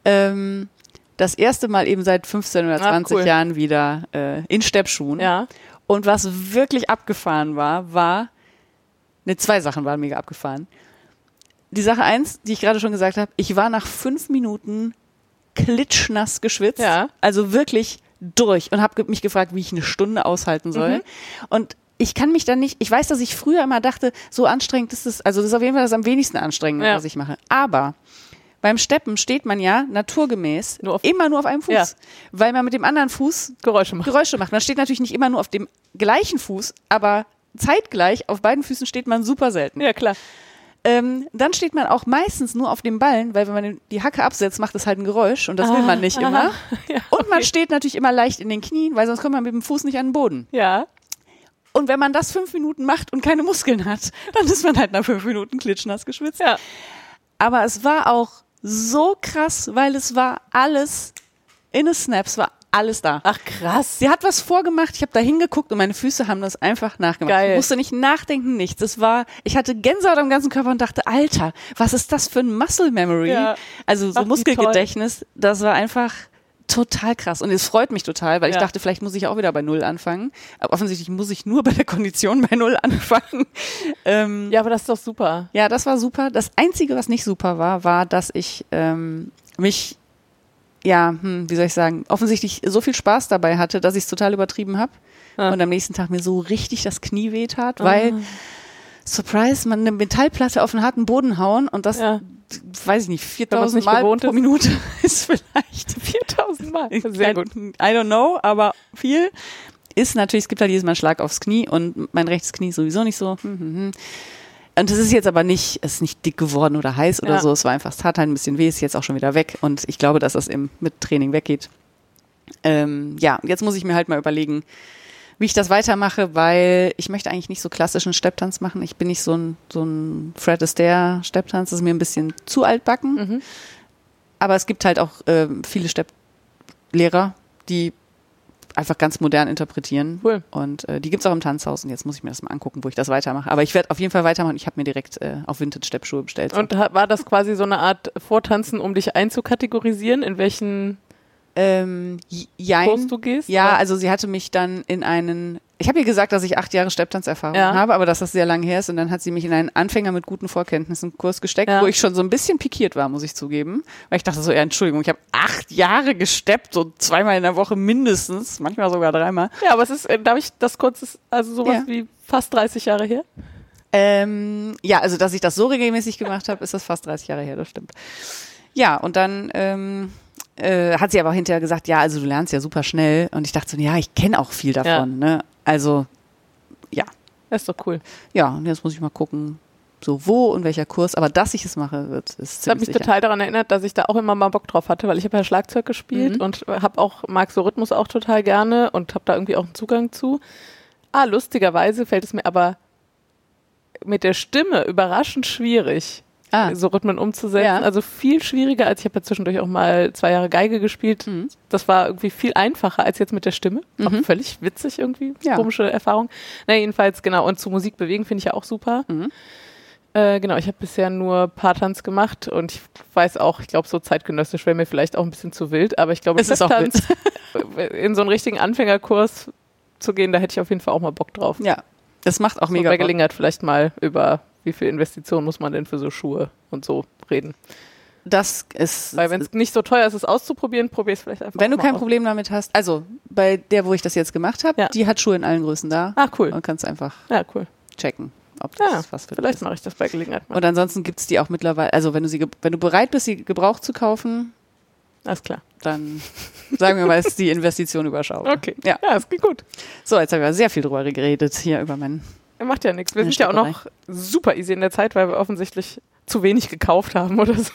Ähm, das erste Mal eben seit 15 oder
Ah,
20
cool.
Jahren wieder äh, in Steppschuhen.
Ja.
Und was wirklich abgefahren war, war, ne, zwei Sachen waren mega abgefahren. Die Sache eins, die ich gerade schon gesagt habe, ich war nach fünf Minuten klitschnass geschwitzt.
Ja.
Also wirklich durch und habe mich gefragt, wie ich eine Stunde aushalten soll.
Mhm.
Und ich kann mich dann nicht, ich weiß, dass ich früher immer dachte, so anstrengend ist es, also das ist auf jeden Fall das am wenigsten anstrengende,
Ja.
was ich mache. Aber beim Steppen steht man ja naturgemäß
Nur
immer nur auf einem Fuß,
Ja.
weil man mit dem anderen Fuß
Geräusche machen.
Geräusche macht. Man steht natürlich nicht immer nur auf dem gleichen Fuß, aber zeitgleich auf beiden Füßen steht man super selten.
Ja, klar.
Ähm, dann steht man auch meistens nur auf dem Ballen, weil wenn man die Hacke absetzt, macht das halt ein Geräusch und das will man nicht immer. *laughs*
Ja,
Und man steht natürlich immer leicht in den Knien, weil sonst kommt man mit dem Fuß nicht an den Boden.
ja.
Und wenn man das fünf Minuten macht und keine Muskeln hat, *laughs* dann ist man halt nach fünf Minuten klitschnass geschwitzt.
Ja.
Aber es war auch so krass, weil es war alles in a Snaps, war alles da.
Ach, krass.
Sie hat was vorgemacht, ich habe da hingeguckt und meine Füße haben das einfach nachgemacht.
Geil.
Ich musste nicht nachdenken, nichts. Es war, ich hatte Gänsehaut am ganzen Körper und dachte, Alter, was ist das für ein Muscle Memory?
Ja.
Also so
Ach,
Muskelgedächtnis, das war einfach total krass. Und es freut mich total, weil ich
Ja.
dachte, vielleicht muss ich auch wieder bei Null anfangen. Aber offensichtlich muss ich nur bei der Kondition bei Null anfangen. *laughs* ähm,
Ja, aber das ist doch super.
ja, das war super. Das Einzige, was nicht super war, war, dass ich ähm, mich, ja, hm, wie soll ich sagen, offensichtlich so viel Spaß dabei hatte, dass ich es total übertrieben habe.
Ah.
Und am nächsten Tag mir so richtig das Knie weh tat, weil, Surprise, man eine Metallplatte auf einen harten Boden hauen und das,
Ja.
weiß ich nicht,
Wenn man's
4000
nicht
Mal pro
ist.
Minute *laughs* ist vielleicht *laughs*
4000 Mal. Sehr gut.
I don't know, aber viel ist natürlich, es gibt halt jedes Mal einen Schlag aufs Knie und mein rechtes Knie sowieso nicht so. Hm, hm, hm. Und es ist jetzt aber nicht, es ist nicht dick geworden oder heiß oder
Ja.
so. Es war einfach, es tat halt ein bisschen weh, ist jetzt auch schon wieder weg und ich glaube, dass das im, mit Training weggeht. Ähm, ja, jetzt muss ich mir halt mal überlegen, wie ich das weitermache, weil ich möchte eigentlich nicht so klassischen Stepptanz machen. Ich bin nicht so ein, so ein Fred Astaire Stepptanz, das ist mir ein bisschen zu altbacken.
Mhm.
Aber es gibt halt auch ähm, viele Stepplehrer, die einfach ganz modern interpretieren.
Cool.
Und äh, die gibt's auch im Tanzhaus. Und jetzt muss ich mir das mal angucken, wo ich das weitermache. Aber ich werde auf jeden Fall weitermachen. Ich habe mir direkt äh, auf Vintage-Steppschuhe bestellt.
Und war das quasi so eine Art Vortanzen, um dich einzukategorisieren, in welchen
ähm, jein.
Kurs du gehst?
Ja,
oder?
also sie hatte mich dann in einen, ich habe ihr gesagt, dass ich acht Jahre Stepptanzerfahrung
Ja.
habe, aber dass das sehr lange her ist. Und dann hat sie mich in einen Anfänger mit guten Vorkenntnissen Kurs gesteckt,
Ja.
wo ich schon so ein bisschen pikiert war, muss ich zugeben. Weil ich dachte so, ja, Entschuldigung, ich habe acht Jahre gesteppt, so zweimal in der Woche mindestens, manchmal sogar dreimal.
Ja, aber es ist, äh, darf ich das kurz, also sowas
Ja.
wie fast 30 Jahre her?
Ähm, ja, also dass ich das so regelmäßig gemacht habe, ist das fast 30 Jahre her, das stimmt. Ja, und dann ähm, äh, hat sie aber hinterher gesagt, ja, also du lernst ja super schnell. Und ich dachte so, ja, ich kenne auch viel davon. Ne? Also ja,
Das ist doch cool.
ja, und jetzt muss ich mal gucken, so wo und welcher Kurs. Aber dass ich es mache, wird ist
Das hat mich
sicher.
total daran erinnert, dass ich da auch immer mal Bock drauf hatte, weil ich habe ja Schlagzeug gespielt
Mhm.
und habe auch, mag so Rhythmus auch total gerne und habe da irgendwie auch einen Zugang zu. Ah, lustigerweise fällt es mir aber mit der Stimme überraschend schwierig.
Ah.
so Rhythmen umzusetzen.
Ja.
Also viel schwieriger, als ich habe ja zwischendurch auch mal zwei Jahre Geige gespielt.
Mhm.
Das war irgendwie viel einfacher als jetzt mit der Stimme. Auch
Mhm.
völlig witzig irgendwie.
Ja.
Komische Erfahrung. Na, jedenfalls, genau. Und zu Musik bewegen finde ich ja auch super.
Mhm.
Äh, genau, ich habe bisher nur Paartanz gemacht und ich weiß auch, ich glaube, so zeitgenössisch wäre mir vielleicht auch ein bisschen zu wild, aber ich glaube,
Es ist auch
Steptanz, *laughs* in so einen richtigen Anfängerkurs zu gehen, da hätte ich auf jeden Fall auch mal Bock drauf.
Ja, das macht auch
So
mega
bei
Bock.
Gelegenheit vielleicht mal über wie viel Investitionen muss man denn für so Schuhe und so reden.
Das ist,
Weil wenn es nicht so teuer ist, es auszuprobieren, probier es vielleicht einfach
wenn du kein
aus.
Problem damit hast, also bei der, wo ich das jetzt gemacht habe,
Ja.
die hat Schuhe in allen Größen da
Ah, cool.
und kannst einfach
Ja, cool.
checken, ob das
Ja,
was für
Vielleicht mache ich das bei Gelegenheit mal.
Und ansonsten gibt's die auch mittlerweile, also wenn du sie, wenn du bereit bist, sie gebraucht zu kaufen,
Alles klar.
dann sagen wir mal, ist die Investition überschaubar.
Okay.
Ja.
ja, es geht gut.
So, jetzt haben wir sehr viel drüber geredet hier über meinen.
Er macht ja nichts. Wir sind ja auch noch super easy in der Zeit, weil wir offensichtlich zu wenig gekauft haben oder so.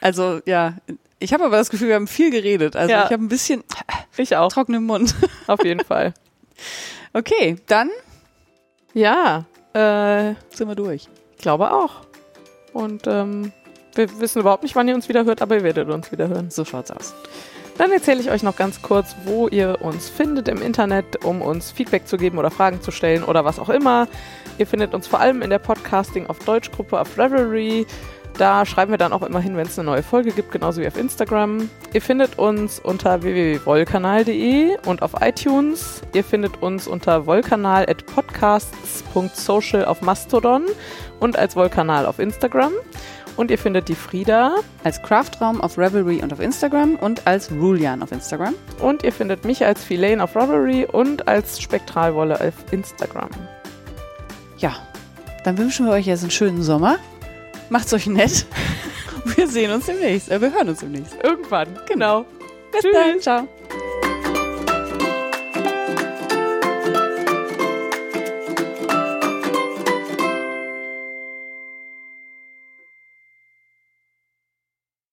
Also ja, ich habe aber das Gefühl, wir haben viel geredet. Also
Ja.
ich habe ein bisschen
Ich auch,
trockenen Mund.
auf jeden Fall. *laughs*
Okay, dann
Ja, äh,
sind wir durch.
ich glaube auch. Und ähm, wir wissen überhaupt nicht, wann ihr uns wieder hört, aber ihr werdet uns wieder hören.
So schaut's aus.
Dann erzähle ich euch noch ganz kurz, wo ihr uns findet im Internet, um uns Feedback zu geben oder Fragen zu stellen oder was auch immer. Ihr findet uns vor allem in der Podcasting auf Deutschgruppe auf Revelry. Da schreiben wir dann auch immer hin, wenn es eine neue Folge gibt, genauso wie auf Instagram. Ihr findet uns unter www.wollkanal.de und auf iTunes. Ihr findet uns unter wollkanal.podcasts.social auf Mastodon und als Wollkanal auf Instagram. Und ihr findet die Frieda
Als Craftraum auf Revelry und auf Instagram und als Rulian auf Instagram.
Und ihr findet mich als Filane auf Ravelry und als Spektralwolle auf Instagram.
Ja, dann wünschen wir euch jetzt einen schönen Sommer. Macht's euch nett. *laughs* Wir sehen uns demnächst. Äh, wir hören uns demnächst.
Irgendwann, genau.
Bis dann. Ciao.